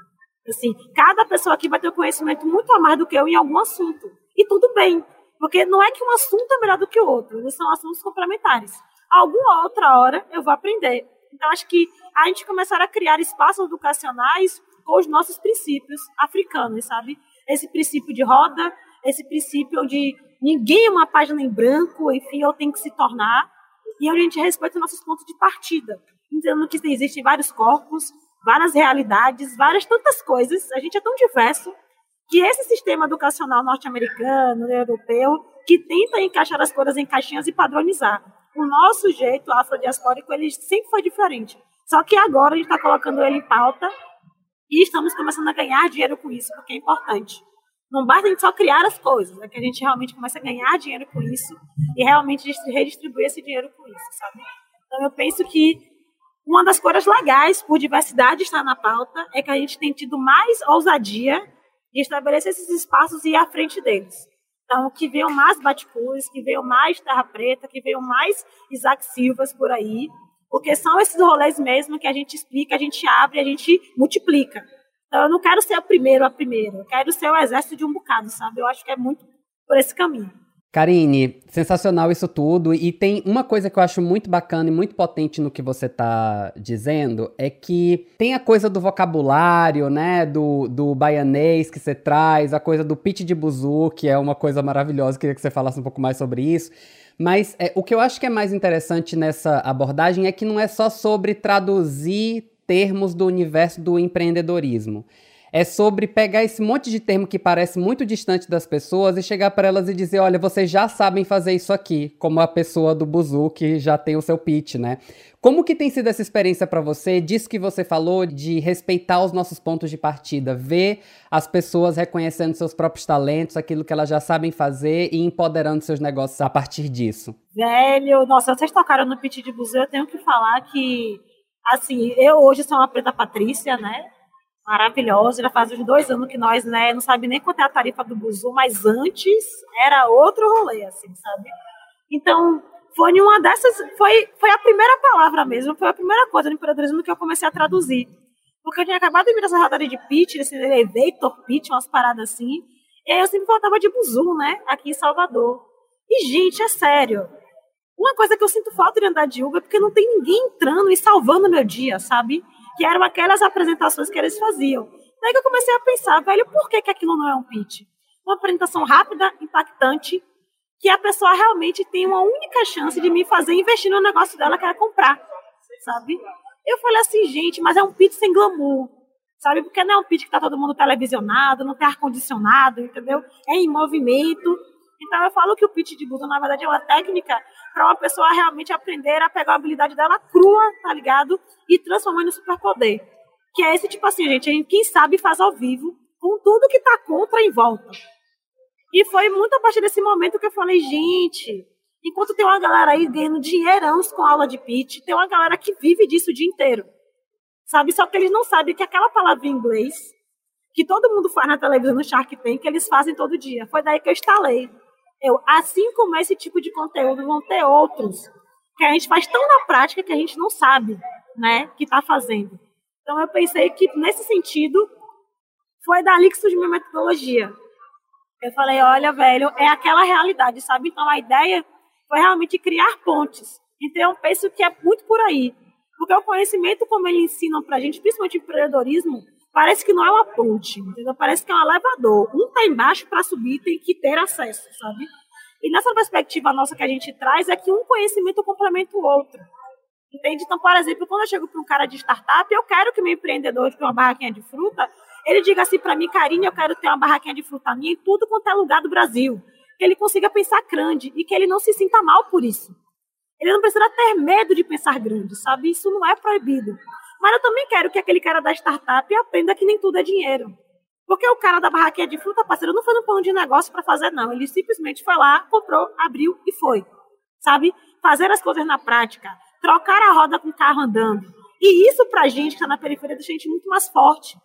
Speaker 3: Assim, cada pessoa aqui vai ter um conhecimento muito a mais do que eu em algum assunto. E tudo bem, porque não é que um assunto é melhor do que o outro, eles são assuntos complementares. Alguma outra hora eu vou aprender. Então acho que a gente começar a criar espaços educacionais com os nossos princípios africanos, sabe? Esse princípio de roda, esse princípio de ninguém é uma página em branco, enfim, eu tenho que se tornar, e a gente respeita nossos pontos de partida, entendendo que existem vários corpos, várias realidades, várias tantas coisas, a gente é tão diverso, que esse sistema educacional norte-americano, europeu, que tenta encaixar as coisas em caixinhas e padronizar. O nosso jeito afrodiaspórico, ele sempre foi diferente. Só que agora a gente está colocando ele em pauta e estamos começando a ganhar dinheiro com isso, porque é importante. Não basta a gente só criar as coisas, é que a gente realmente começa a ganhar dinheiro com isso e realmente redistribuir esse dinheiro com isso, sabe? Então eu penso que uma das coisas legais por diversidade estar na pauta é que a gente tem tido mais ousadia de estabelecer esses espaços e ir à frente deles. Então, que venham mais Baticus, que venham mais Terra Preta, que venham mais Isaac Silvas por aí, porque são esses rolês mesmo que a gente explica, a gente abre, a gente multiplica. Então, eu não quero ser a primeira a primeira, eu quero ser o exército de um bocado, sabe? Eu acho que é muito por esse caminho.
Speaker 1: Karine, sensacional isso tudo. E tem uma coisa que eu acho muito bacana e muito potente no que você tá dizendo, é que tem a coisa do vocabulário, né, do, do baianês que você traz, a coisa do pitch de buzu, que é uma coisa maravilhosa, queria que você falasse um pouco mais sobre isso. Mas é, o que eu acho que é mais interessante nessa abordagem é que não é só sobre traduzir termos do universo do empreendedorismo é sobre pegar esse monte de termo que parece muito distante das pessoas e chegar para elas e dizer: olha, vocês já sabem fazer isso aqui, como a pessoa do Buzu que já tem o seu pitch, né? Como que tem sido essa experiência para você? Disso que você falou de respeitar os nossos pontos de partida, ver as pessoas reconhecendo seus próprios talentos, aquilo que elas já sabem fazer e empoderando seus negócios a partir disso.
Speaker 3: Velho, nossa, vocês tocaram no pitch de Buzu, eu tenho que falar que, assim, eu hoje sou uma preta Patrícia, né? Maravilhosa. Já faz uns dois anos que nós, né, não sabe nem quanto é a tarifa do Buzu, mas antes era outro rolê, assim, sabe? Então, foi uma dessas, foi, foi a primeira palavra mesmo, foi a primeira coisa no empreendedorismo que eu comecei a traduzir. Porque eu tinha acabado de vir dessa rodada de pitch, desse elevator pitch, umas paradas assim, e aí eu sempre voltava de Buzu, né, aqui em Salvador. E, gente, é sério, uma coisa que eu sinto falta de andar de Uber é porque não tem ninguém entrando e salvando meu dia, sabe? Que eram aquelas apresentações que eles faziam. Daí que eu comecei a pensar, velho, por que, que aquilo não é um pitch? Uma apresentação rápida, impactante, que a pessoa realmente tem uma única chance de me fazer investir no negócio dela, que era comprar, sabe? Eu falei assim, gente, mas é um pitch sem glamour, sabe? Porque não é um pitch que tá todo mundo televisionado, não tem ar-condicionado, entendeu? É em movimento. Então eu falo que o pitch de Google, na verdade, é uma técnica para uma pessoa realmente aprender a pegar a habilidade dela crua, tá ligado? E transformar em superpoder. Que é esse tipo assim, gente, quem sabe faz ao vivo, com tudo que tá contra em volta. E foi muito a partir desse momento que eu falei, gente, enquanto tem uma galera aí ganhando dinheirão com aula de pitch, tem uma galera que vive disso o dia inteiro. Sabe? Só que eles não sabem que aquela palavra em inglês, que todo mundo faz na televisão no Shark Tank, eles fazem todo dia. Foi daí que eu instalei. Eu, assim como esse tipo de conteúdo, vão ter outros que a gente faz tão na prática que a gente não sabe, né, que está fazendo. Então eu pensei que nesse sentido foi dali que surgiu minha metodologia. Eu falei, olha, velho, é aquela realidade, sabe? Então a ideia foi realmente criar pontes. Então eu penso que é muito por aí. Porque o conhecimento, como ele ensina para a gente, principalmente empreendedorismo, parece que não é uma ponte, entendeu? Parece que é um elevador. Um está embaixo para subir, tem que ter acesso, sabe? E nessa perspectiva nossa que a gente traz é que um conhecimento complementa o outro. Entende? Então, por exemplo, quando eu chego para um cara de startup, eu quero que meu empreendedor tenha uma barraquinha de fruta, ele diga assim para mim, Karine, eu quero ter uma barraquinha de fruta minha em tudo quanto é lugar do Brasil. Que ele consiga pensar grande e que ele não se sinta mal por isso. Ele não precisa ter medo de pensar grande, sabe? Isso não é proibido. Mas eu também quero que aquele cara da startup aprenda que nem tudo é dinheiro. Porque o cara da barraquinha de fruta, parceiro, não foi no plano de negócio para fazer, não. Ele simplesmente foi lá, comprou, abriu e foi. sabe? Fazer as coisas na prática, trocar a roda com o carro andando. E isso pra gente que está na periferia deixa a gente muito mais forte.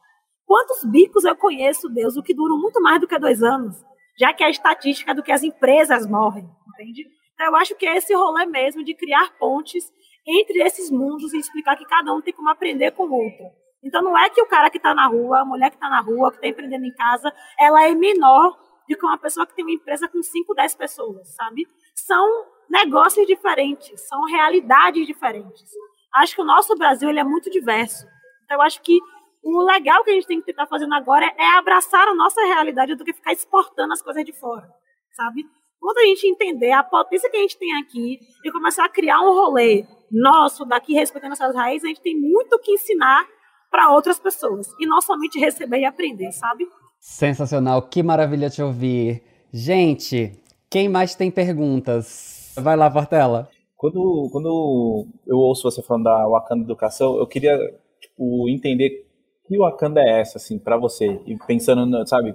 Speaker 3: Quantos bicos eu conheço, Deus, o que duram muito mais do que dois anos, já que a estatística do que as empresas morrem, entende? Então eu acho que é esse rolê mesmo de criar pontes entre esses mundos e explicar que cada um tem como aprender com o outro. Então não é que o cara que está na rua, a mulher que está na rua, que está empreendendo em casa, ela é menor do que uma pessoa que tem uma empresa com 5, 10 pessoas, sabe? São negócios diferentes, são realidades diferentes. Acho que o nosso Brasil ele é muito diverso. Então eu acho que o legal que a gente tem que estar fazendo agora é abraçar a nossa realidade do que ficar exportando as coisas de fora, sabe? Quando a gente entender a potência que a gente tem aqui e começar a criar um rolê nosso daqui, respeitando essas raízes, a gente tem muito que ensinar para outras pessoas. E não somente receber e aprender, sabe?
Speaker 1: Sensacional, que maravilha te ouvir. Gente, quem mais tem perguntas? Vai lá, Portela.
Speaker 5: Quando, quando eu ouço você falando da Wakanda Educação, eu queria tipo, entender que Wakanda é essa, assim, para você? E pensando, sabe,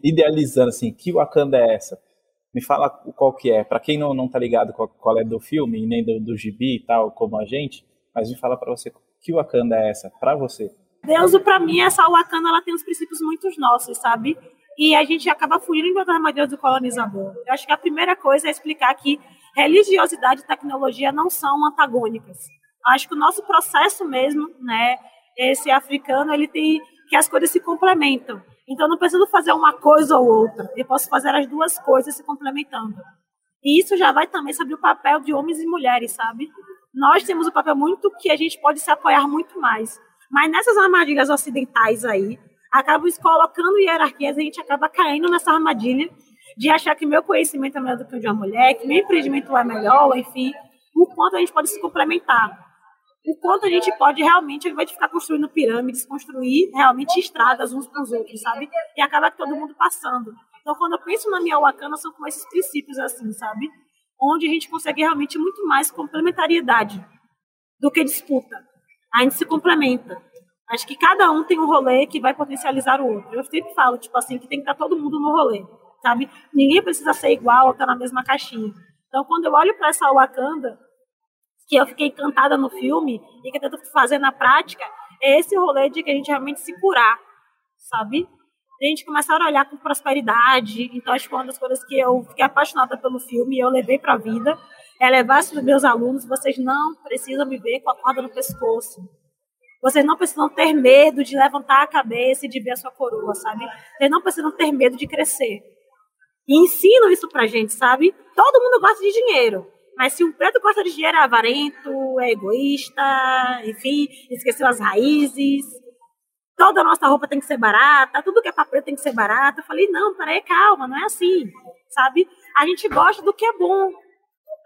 Speaker 5: idealizando, assim, que Wakanda é essa? Me fala qual que é. Para quem não, não tá ligado qual, qual é do filme, nem do, do gibi e tal, como a gente, mas me fala para você que Wakanda é essa, para você?
Speaker 3: Deus, para mim, essa Wakanda, ela tem uns princípios muito nossos, sabe? E a gente acaba fugindo da armadilha do colonizador. Eu acho que a primeira coisa é explicar que religiosidade e tecnologia não são antagônicas. Acho que o nosso processo mesmo, né, esse africano, ele tem que as coisas se complementam. Então, não preciso fazer uma coisa ou outra. Eu posso fazer as duas coisas se complementando. E isso já vai também sobre o papel de homens e mulheres, sabe? Nós temos um papel muito que a gente pode se apoiar muito mais. Mas nessas armadilhas ocidentais aí, acabam colocando hierarquias, a gente acaba caindo nessa armadilha de achar que meu conhecimento é melhor do que o de uma mulher, que meu empreendimento é melhor, enfim, o quanto a gente pode se complementar. O quanto a gente pode realmente, ao invés de ficar construindo pirâmides, construir realmente estradas uns para os outros, sabe? E acaba que todo mundo passando. Então, quando eu penso na minha Wakanda, são com esses princípios assim, sabe? Onde a gente consegue realmente muito mais complementariedade do que disputa. A gente se complementa. Acho que cada um tem um rolê que vai potencializar o outro. Eu sempre falo, tipo assim, que tem que estar todo mundo no rolê sabe? Ninguém precisa ser igual ou estar na mesma caixinha. Então, quando eu olho para essa Wakanda, que eu fiquei encantada no filme e que eu tento fazer na prática, é esse rolê de que a gente realmente se curar, sabe? A gente começar a olhar com prosperidade. Então, acho que uma das coisas que eu fiquei apaixonada pelo filme e eu levei para a vida é levar para os meus alunos: vocês não precisam me ver com a corda no pescoço. Vocês não precisam ter medo de levantar a cabeça e de ver a sua coroa, sabe? Vocês não precisam ter medo de crescer. E ensinam isso pra gente, sabe? Todo mundo gosta de dinheiro. Mas se um preto gosta de dinheiro, é avarento, é egoísta, enfim, esqueceu as raízes. Toda a nossa roupa tem que ser barata, tudo que é pra preto tem que ser barato. Eu falei, não, peraí, calma, não é assim, sabe? A gente gosta do que é bom.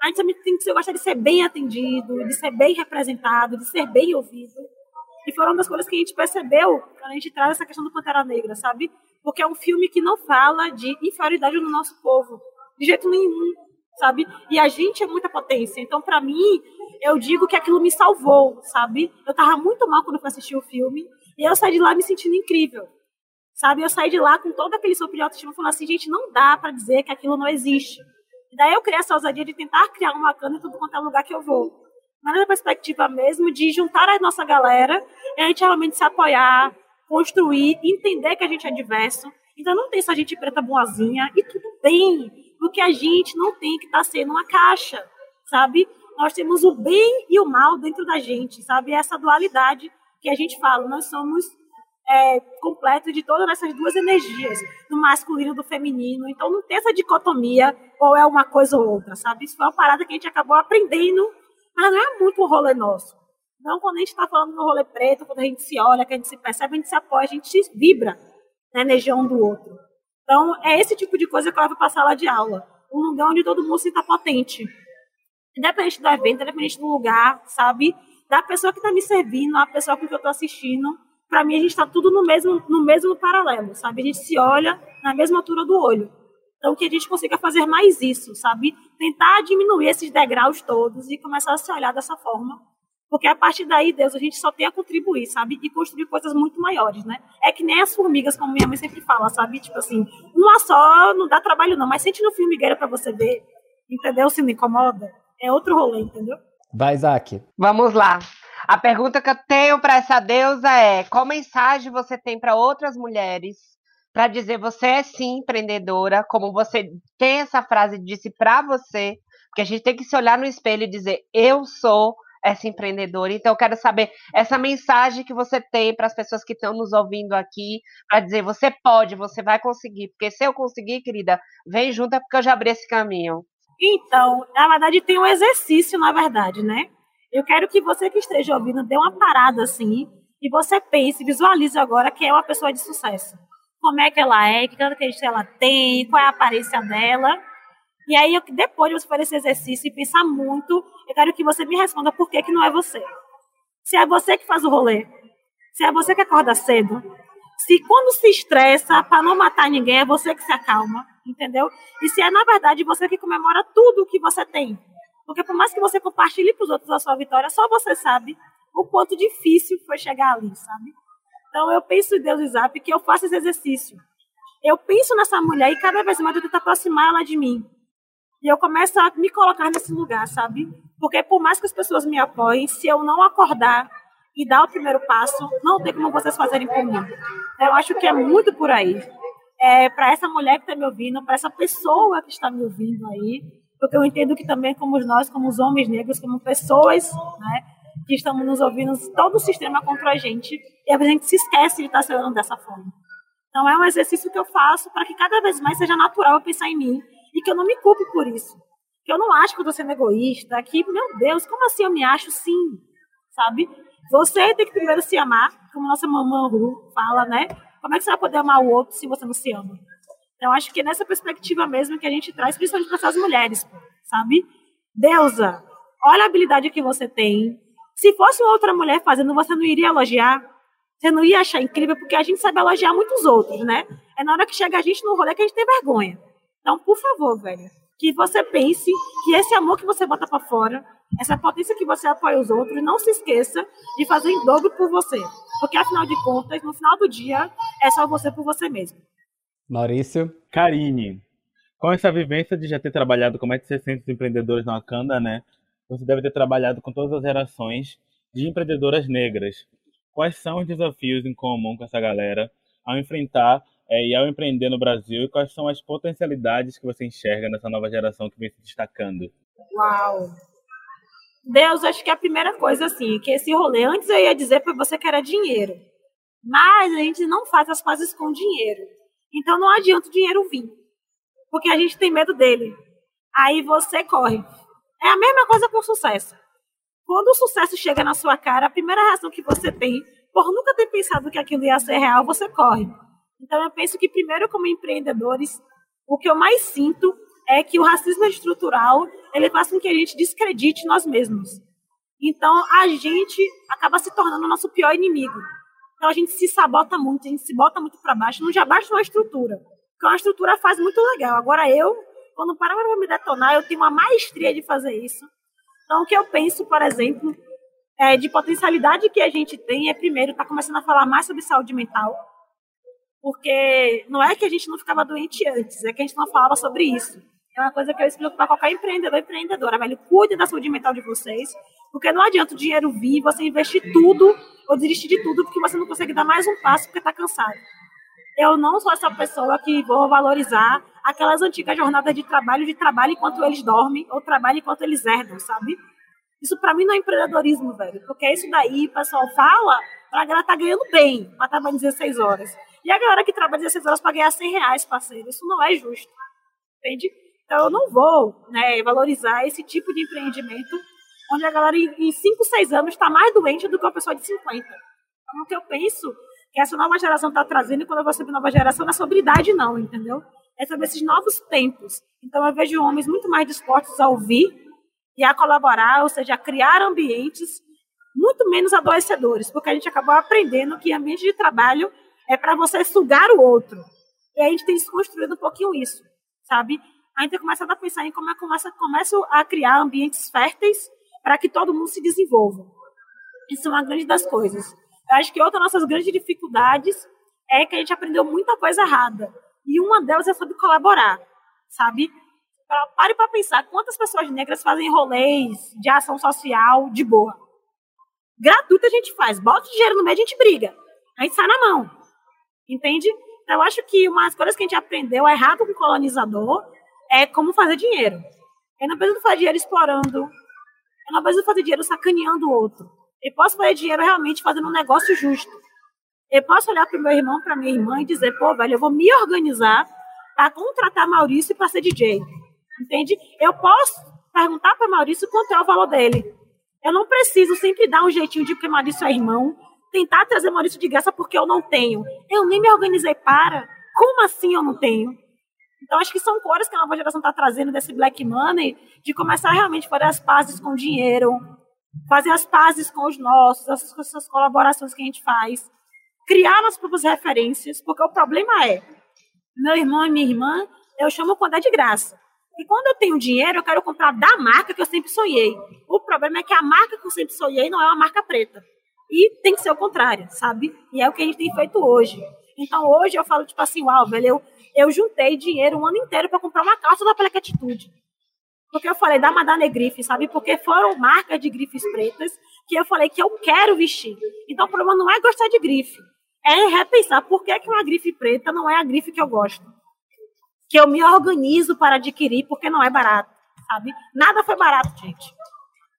Speaker 3: A gente também tem que gostar de ser bem atendido, de ser bem representado, de ser bem ouvido. E foram das coisas que a gente percebeu quando a gente traz essa questão do Pantera Negra, sabe? porque é um filme que não fala de inferioridade no nosso povo, de jeito nenhum, sabe? E a gente é muita potência. Então, para mim, eu digo que aquilo me salvou, sabe? Eu tava muito mal quando eu assisti o filme e eu saí de lá me sentindo incrível, sabe? Eu saí de lá com todo aquele sopro de autoestima falando assim, gente, não dá para dizer que aquilo não existe. E daí eu criei essa ousadia de tentar criar uma cana em tudo quanto é lugar que eu vou. Mas na perspectiva mesmo de juntar a nossa galera e a gente realmente se apoiar, construir, entender que a gente é diverso. Então não tem só gente preta boazinha e tudo bem, porque a gente não tem que estar tá sendo uma caixa, sabe? Nós temos o bem e o mal dentro da gente, sabe? Essa dualidade que a gente fala, nós somos é, completos de todas essas duas energias, do masculino e do feminino. Então não tem essa dicotomia, ou é uma coisa ou outra, sabe? Isso foi uma parada que a gente acabou aprendendo, mas não é muito o rolê nosso. Então, quando a gente está falando no rolê preto, quando a gente se olha, que a gente se percebe, a gente se apoia, a gente se vibra na energia um do outro. Então, é esse tipo de coisa que eu levo para a sala de aula. Um lugar onde todo mundo se sinta potente. Independente do evento, independente do lugar, sabe? Da pessoa que está me servindo, a pessoa com que eu estou assistindo. Para mim, a gente está tudo no mesmo, no mesmo paralelo, sabe? A gente se olha na mesma altura do olho. Então, que a gente consiga fazer mais isso, sabe? Tentar diminuir esses degraus todos e começar a se olhar dessa forma porque a partir daí, Deus, a gente só tem a contribuir, sabe? E construir coisas muito maiores, né? É que nem as formigas, como minha mãe sempre fala, sabe? Tipo assim, uma só não dá trabalho não, mas sente no formigueiro para você ver, entendeu? Se não incomoda. é outro rolê, entendeu?
Speaker 1: Vai, Isaac.
Speaker 4: Vamos lá. A pergunta que eu tenho para essa deusa é: qual mensagem você tem para outras mulheres para dizer você é sim empreendedora, como você tem essa frase disse para você, porque a gente tem que se olhar no espelho e dizer eu sou essa empreendedora. Então, eu quero saber essa mensagem que você tem para as pessoas que estão nos ouvindo aqui, para dizer você pode, você vai conseguir, porque se eu conseguir, querida, vem junto, é porque eu já abri esse caminho.
Speaker 3: Então, na verdade, tem um exercício, na verdade, né? Eu quero que você que esteja ouvindo dê uma parada assim e você pense, visualize agora que é uma pessoa de sucesso. Como é que ela é, que características ela tem, qual é a aparência dela. E aí, depois de você fazer esse exercício e pensar muito, eu quero que você me responda por que, que não é você. Se é você que faz o rolê, se é você que acorda cedo, se quando se estressa para não matar ninguém, é você que se acalma, entendeu? E se é, na verdade, você que comemora tudo o que você tem. Porque por mais que você compartilhe para os outros a sua vitória, só você sabe o quanto difícil foi chegar ali, sabe? Então eu penso em Deus e Zap que eu faço esse exercício. Eu penso nessa mulher e cada vez mais eu tento aproximar ela de mim. E eu começo a me colocar nesse lugar, sabe? Porque por mais que as pessoas me apoiem, se eu não acordar e dar o primeiro passo, não tem como vocês fazerem por mim. Eu acho que é muito por aí. É, para essa mulher que está me ouvindo, para essa pessoa que está me ouvindo aí, porque eu entendo que também, como nós, como os homens negros, como pessoas, né, que estamos nos ouvindo, todo o sistema contra a gente, e a gente se esquece de estar se olhando dessa forma. Então, é um exercício que eu faço para que cada vez mais seja natural eu pensar em mim e que eu não me culpe por isso. Que eu não acho que eu estou sendo egoísta, que, meu Deus, como assim eu me acho sim? Sabe? Você tem que primeiro se amar, como nossa mamãe Ru fala, né? Como é que você vai poder amar o outro se você não se ama? Então, acho que é nessa perspectiva mesmo que a gente traz, principalmente para essas mulheres, sabe? Deusa, olha a habilidade que você tem. Se fosse outra mulher fazendo, você não iria elogiar? Você não ia achar incrível, porque a gente sabe elogiar muitos outros, né? É na hora que chega a gente no rolê que a gente tem vergonha. Então, por favor, velho, que você pense que esse amor que você bota para fora, essa potência que você apoia os outros, não se esqueça de fazer em dobro por você. Porque, afinal de contas, no final do dia, é só você por você mesmo.
Speaker 1: Maurício.
Speaker 6: Karine, com essa vivência de já ter trabalhado com mais de 600 empreendedores na Wakanda, né? Você deve ter trabalhado com todas as gerações de empreendedoras negras. Quais são os desafios em comum com essa galera ao enfrentar é, e ao empreender no Brasil e quais são as potencialidades que você enxerga nessa nova geração que vem se destacando?
Speaker 3: Uau! Deus, acho que a primeira coisa, assim, que esse rolê, antes eu ia dizer para você que era dinheiro, mas a gente não faz as coisas com dinheiro. Então não adianta o dinheiro vir, porque a gente tem medo dele. Aí você corre. É a mesma coisa com sucesso. Quando o sucesso chega na sua cara, a primeira reação que você tem, por nunca ter pensado que aquilo ia ser real, você corre. Então eu penso que primeiro como empreendedores, o que eu mais sinto é que o racismo estrutural, ele faz com que a gente descredite nós mesmos. Então a gente acaba se tornando o nosso pior inimigo. Então a gente se sabota muito, a gente se bota muito para baixo, não já basta uma estrutura. Porque uma estrutura faz muito legal. Agora eu, quando parar para me detonar, eu tenho uma maestria de fazer isso. Então o que eu penso, por exemplo, é, de potencialidade que a gente tem é primeiro estar tá começando a falar mais sobre saúde mental. Porque não é que a gente não ficava doente antes, é que a gente não falava sobre isso. É uma coisa que eu explico para qualquer empreendedor empreendedora, velho. Cuide da saúde mental de vocês, porque não adianta o dinheiro vir, você investir tudo ou desistir de tudo porque você não consegue dar mais um passo porque está cansado. Eu não sou essa pessoa que vou valorizar aquelas antigas jornadas de trabalho, de trabalho enquanto eles dormem ou trabalho enquanto eles herdam, sabe? Isso para mim não é empreendedorismo, velho, porque isso daí o pessoal fala pra galera tá ganhando bem, pra trabalhar 16 horas. E a galera que trabalha 16 horas para ganhar 100 reais, parceiro, isso não é justo, entende? Então eu não vou né, valorizar esse tipo de empreendimento onde a galera em 5, 6 anos está mais doente do que uma pessoa de 50. Então o que eu penso que essa nova geração está trazendo, e quando eu vou sobre nova geração, não é sobre idade não, entendeu? É sobre esses novos tempos. Então eu vejo homens muito mais dispostos a ouvir e a colaborar, ou seja, a criar ambientes muito menos adoecedores, porque a gente acabou aprendendo que ambiente de trabalho é para você sugar o outro. E a gente tem desconstruído um pouquinho isso, sabe? a gente tem começado a pensar em como é começa, começa a criar ambientes férteis para que todo mundo se desenvolva. Isso é uma grande das coisas. Eu acho que outra das nossas grandes dificuldades é que a gente aprendeu muita coisa errada. E uma delas é sobre colaborar, sabe? Pare para pensar quantas pessoas negras fazem rolês de ação social de boa. Gratuito a gente faz. Bota dinheiro no meio, a gente briga. A gente sai na mão. Entende? Então, eu acho que uma das coisas que a gente aprendeu errado com o colonizador é como fazer dinheiro. Eu não preciso fazer dinheiro explorando. Eu não preciso fazer dinheiro sacaneando o outro. Eu posso fazer dinheiro realmente fazendo um negócio justo. Eu posso olhar para o meu irmão, para minha irmã e dizer, pô, velho, eu vou me organizar para contratar Maurício para ser DJ. Entende? Eu posso perguntar para Maurício quanto é o valor dele. Eu não preciso sempre dar um jeitinho de que Maurício é irmão, tentar trazer Maurício de graça porque eu não tenho. Eu nem me organizei para. Como assim eu não tenho? Então, acho que são cores que a nova geração está trazendo desse black money, de começar realmente a fazer as pazes com o dinheiro, fazer as pazes com os nossos, essas, essas colaborações que a gente faz, criar nossas próprias referências, porque o problema é, meu irmão e minha irmã, eu chamo quando é de graça. E quando eu tenho dinheiro, eu quero comprar da marca que eu sempre sonhei. O problema é que a marca que eu sempre sonhei não é uma marca preta. E tem que ser o contrário, sabe? E é o que a gente tem feito hoje. Então hoje eu falo, tipo assim, uau, velho, eu, eu juntei dinheiro um ano inteiro para comprar uma calça da Black Atitude. Porque eu falei da Madame Grife, sabe? Porque foram marcas de grifes pretas que eu falei que eu quero vestir. Então o problema não é gostar de grife. É repensar por que, que uma grife preta não é a grife que eu gosto que eu me organizo para adquirir, porque não é barato, sabe? Nada foi barato, gente.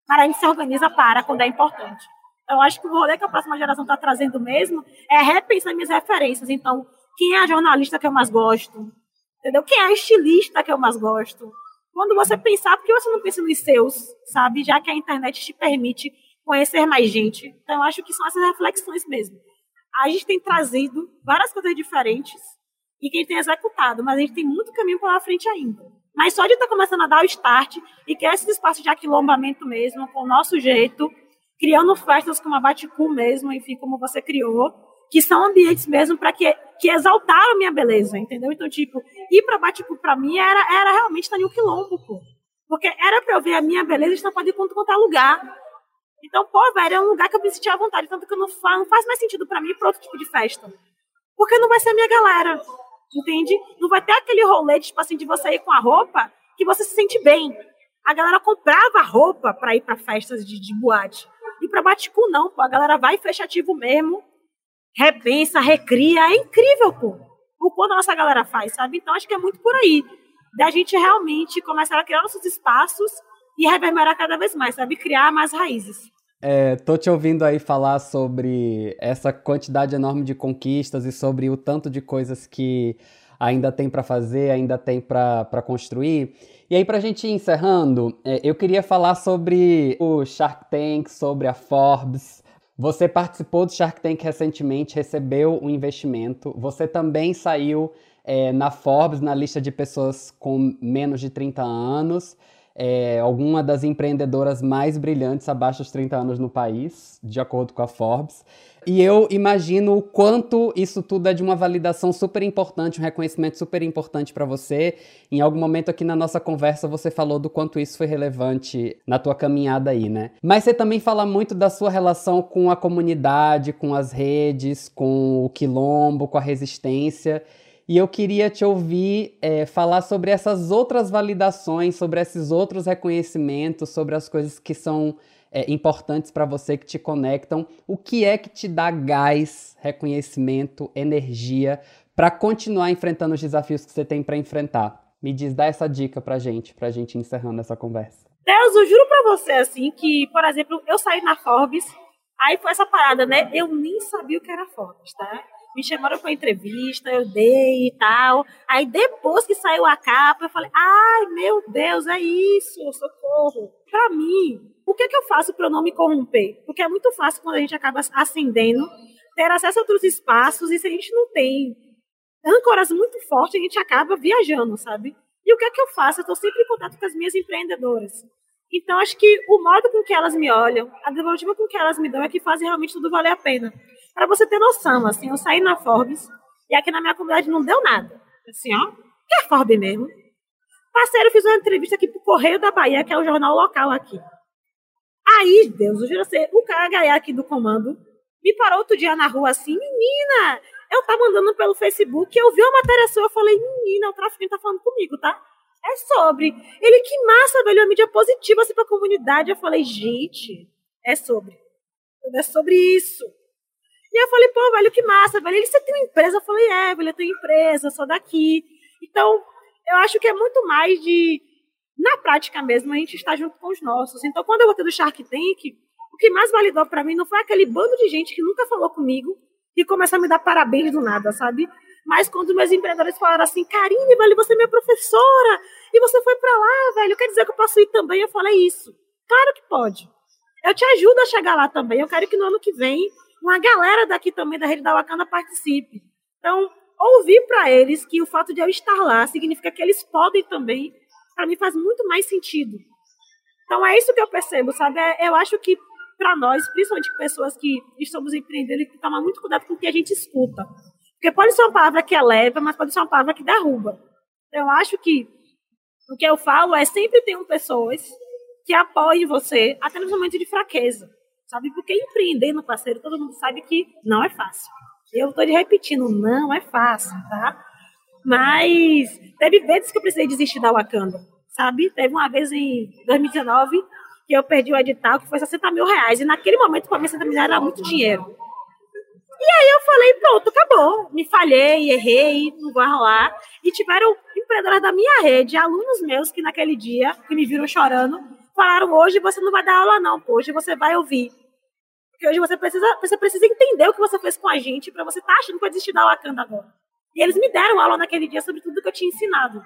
Speaker 3: Mas a gente se organiza para quando é importante. Eu acho que o rolê que a próxima geração está trazendo mesmo é repensar minhas referências. Então, quem é a jornalista que eu mais gosto? Entendeu? Quem é a estilista que eu mais gosto? Quando você pensar, por que você não pensa nos seus, sabe? Já que a internet te permite conhecer mais gente. Então, eu acho que são essas reflexões mesmo. A gente tem trazido várias coisas diferentes e quem tem executado, mas a gente tem muito caminho pela frente ainda. Mas só de estar tá começando a dar o start e criar esses espaços de aquilombamento mesmo, com o nosso jeito, criando festas como a Baticu mesmo, enfim, como você criou, que são ambientes mesmo para que, que exaltaram minha beleza, entendeu? Então, tipo, ir para Baticu para mim era, era realmente estar em um quilombo, pô. Porque era para eu ver a minha beleza estampada em quanto quanto lugar. Então, pô, velho, é um lugar que eu me sentia à vontade, tanto que não não faz mais sentido para mim para outro tipo de festa. Porque não vai ser a minha galera. Entende? Não vai ter aquele rolê, tipo assim, de você ir com a roupa que você se sente bem. A galera comprava roupa para ir para festas de, de boate. E para Baticu não, pô. A galera vai fechativo mesmo, repensa, recria. É incrível, pô. O quanto a nossa galera faz, sabe? Então acho que é muito por aí. Da gente realmente começar a criar nossos espaços e reverberar cada vez mais, sabe? Criar mais raízes.
Speaker 1: É, tô te ouvindo aí falar sobre essa quantidade enorme de conquistas e sobre o tanto de coisas que ainda tem para fazer, ainda tem para construir. E aí, para a gente ir encerrando, é, eu queria falar sobre o Shark Tank, sobre a Forbes. Você participou do Shark Tank recentemente, recebeu um investimento. Você também saiu é, na Forbes, na lista de pessoas com menos de 30 anos é alguma das empreendedoras mais brilhantes abaixo dos 30 anos no país, de acordo com a Forbes. E eu imagino o quanto isso tudo é de uma validação super importante, um reconhecimento super importante para você. Em algum momento aqui na nossa conversa você falou do quanto isso foi relevante na tua caminhada aí, né? Mas você também fala muito da sua relação com a comunidade, com as redes, com o quilombo, com a resistência. E eu queria te ouvir é, falar sobre essas outras validações, sobre esses outros reconhecimentos, sobre as coisas que são é, importantes para você, que te conectam. O que é que te dá gás, reconhecimento, energia para continuar enfrentando os desafios que você tem para enfrentar? Me diz, dá essa dica pra gente, pra gente encerrando essa conversa.
Speaker 3: Deus, eu juro pra você, assim, que, por exemplo, eu saí na Forbes, aí foi essa parada, né? Eu nem sabia o que era Forbes, tá? Me chamaram para entrevista, eu dei e tal. Aí depois que saiu a capa, eu falei: ai meu Deus, é isso, socorro. Para mim, o que, é que eu faço para não me corromper? Porque é muito fácil quando a gente acaba ascendendo, ter acesso a outros espaços, e se a gente não tem âncoras muito fortes, a gente acaba viajando, sabe? E o que é que eu faço? Eu estou sempre em contato com as minhas empreendedoras. Então, acho que o modo com que elas me olham, a devolutiva com que elas me dão é que faz realmente tudo valer a pena. Para você ter noção, assim, eu saí na Forbes e aqui na minha comunidade não deu nada. Assim, ó, que é Forbes mesmo. Parceiro, fiz uma entrevista aqui pro Correio da Bahia, que é o jornal local aqui. Aí, Deus, eu você, o cara ganhar aqui do comando me parou outro dia na rua assim, menina, eu tava andando pelo Facebook, eu vi uma matéria sua, eu falei, menina, o traficante tá falando comigo, tá? É sobre. Ele, que massa, velho, uma mídia positiva assim pra comunidade. Eu falei, gente, é sobre. É sobre isso. E eu falei, pô, velho, que massa, velho. Ele, você tem uma empresa? Eu falei, é, velho, eu tenho empresa, sou daqui. Então, eu acho que é muito mais de, na prática mesmo, a gente está junto com os nossos. Então, quando eu voltei do Shark Tank, o que mais validou para mim não foi aquele bando de gente que nunca falou comigo e começou a me dar parabéns do nada, sabe? Mas quando meus empreendedores falaram assim, Karine, velho, você é minha professora, e você foi para lá, velho, quer dizer que eu posso ir também? Eu falei, isso. Claro que pode. Eu te ajudo a chegar lá também. Eu quero que no ano que vem uma galera daqui também da Rede da Wakanda participe. Então, ouvir para eles que o fato de eu estar lá significa que eles podem também, para mim faz muito mais sentido. Então, é isso que eu percebo, sabe? É, eu acho que para nós, principalmente pessoas que estamos empreendendo, que tomar muito cuidado com o que a gente escuta. Porque pode ser uma palavra que eleva, mas pode ser uma palavra que derruba. Eu acho que o que eu falo é sempre ter pessoas que apoiem você, até nos momentos de fraqueza sabe? Porque empreender no parceiro, todo mundo sabe que não é fácil. Eu estou repetindo, não é fácil, tá? Mas teve vezes que eu precisei desistir da Wakanda, sabe? Teve uma vez em 2019 que eu perdi o edital, que foi 60 mil reais. E naquele momento, para mim, 60 mil era muito dinheiro. E aí eu falei, pronto, acabou. Me falhei, errei, não vai rolar. E tiveram empreendedoras da minha rede, alunos meus, que naquele dia, que me viram chorando, falaram, hoje você não vai dar aula não, hoje você vai ouvir. Porque hoje você precisa, você precisa entender o que você fez com a gente para você estar tá achando que vai desistir da Wakanda agora. E eles me deram aula naquele dia sobre tudo que eu tinha ensinado.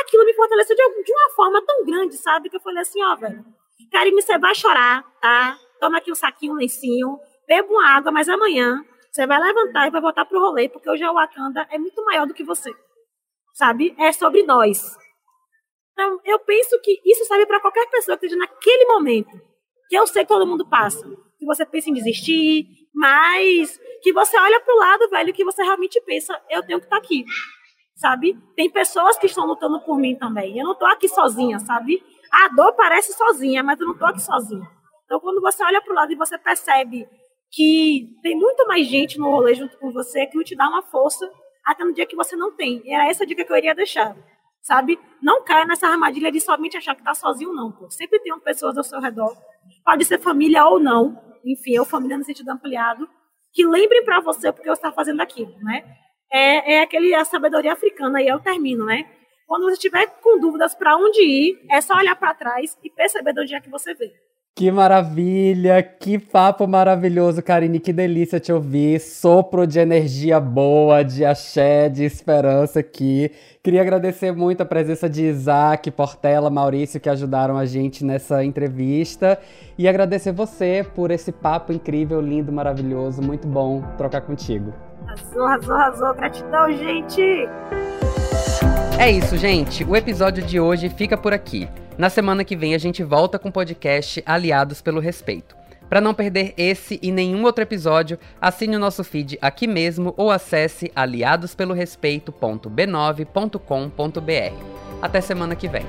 Speaker 3: Aquilo me fortaleceu de, de uma forma tão grande, sabe? Que eu falei assim, ó, velho, Karine, você vai chorar, tá? Toma aqui um saquinho, um lencinho, beba uma água, mas amanhã você vai levantar e vai voltar pro rolê, porque hoje a Wakanda é muito maior do que você. Sabe? É sobre nós. Então, eu penso que isso serve para qualquer pessoa que esteja naquele momento. Que eu sei que todo mundo passa que você pensa em desistir, mas que você olha para o lado, velho, que você realmente pensa, eu tenho que estar tá aqui, sabe? Tem pessoas que estão lutando por mim também. Eu não estou aqui sozinha, sabe? A dor parece sozinha, mas eu não estou aqui sozinha. Então, quando você olha para o lado e você percebe que tem muito mais gente no rolê junto com você, que te dá uma força até no dia que você não tem. E era essa dica que eu iria deixar, sabe? Não caia nessa armadilha de somente achar que está sozinho, não. Pô. Sempre tem pessoas ao seu redor. Pode ser família ou não, enfim, ou família no sentido ampliado, que lembrem para você porque você está fazendo aquilo, né? É, é aquele, a sabedoria africana, e eu termino, né? Quando você estiver com dúvidas para onde ir, é só olhar para trás e perceber de onde é que você veio.
Speaker 1: Que maravilha, que papo maravilhoso, Karine, que delícia te ouvir. Sopro de energia boa, de axé, de esperança aqui. Queria agradecer muito a presença de Isaac, Portela, Maurício, que ajudaram a gente nessa entrevista. E agradecer você por esse papo incrível, lindo, maravilhoso. Muito bom trocar contigo.
Speaker 3: Arrasou, arrasou, arrasou. Gratidão, gente!
Speaker 1: É isso, gente. O episódio de hoje fica por aqui. Na semana que vem a gente volta com o podcast Aliados pelo Respeito. Para não perder esse e nenhum outro episódio, assine o nosso feed aqui mesmo ou acesse aliadospelorespeito.b9.com.br. Até semana que vem.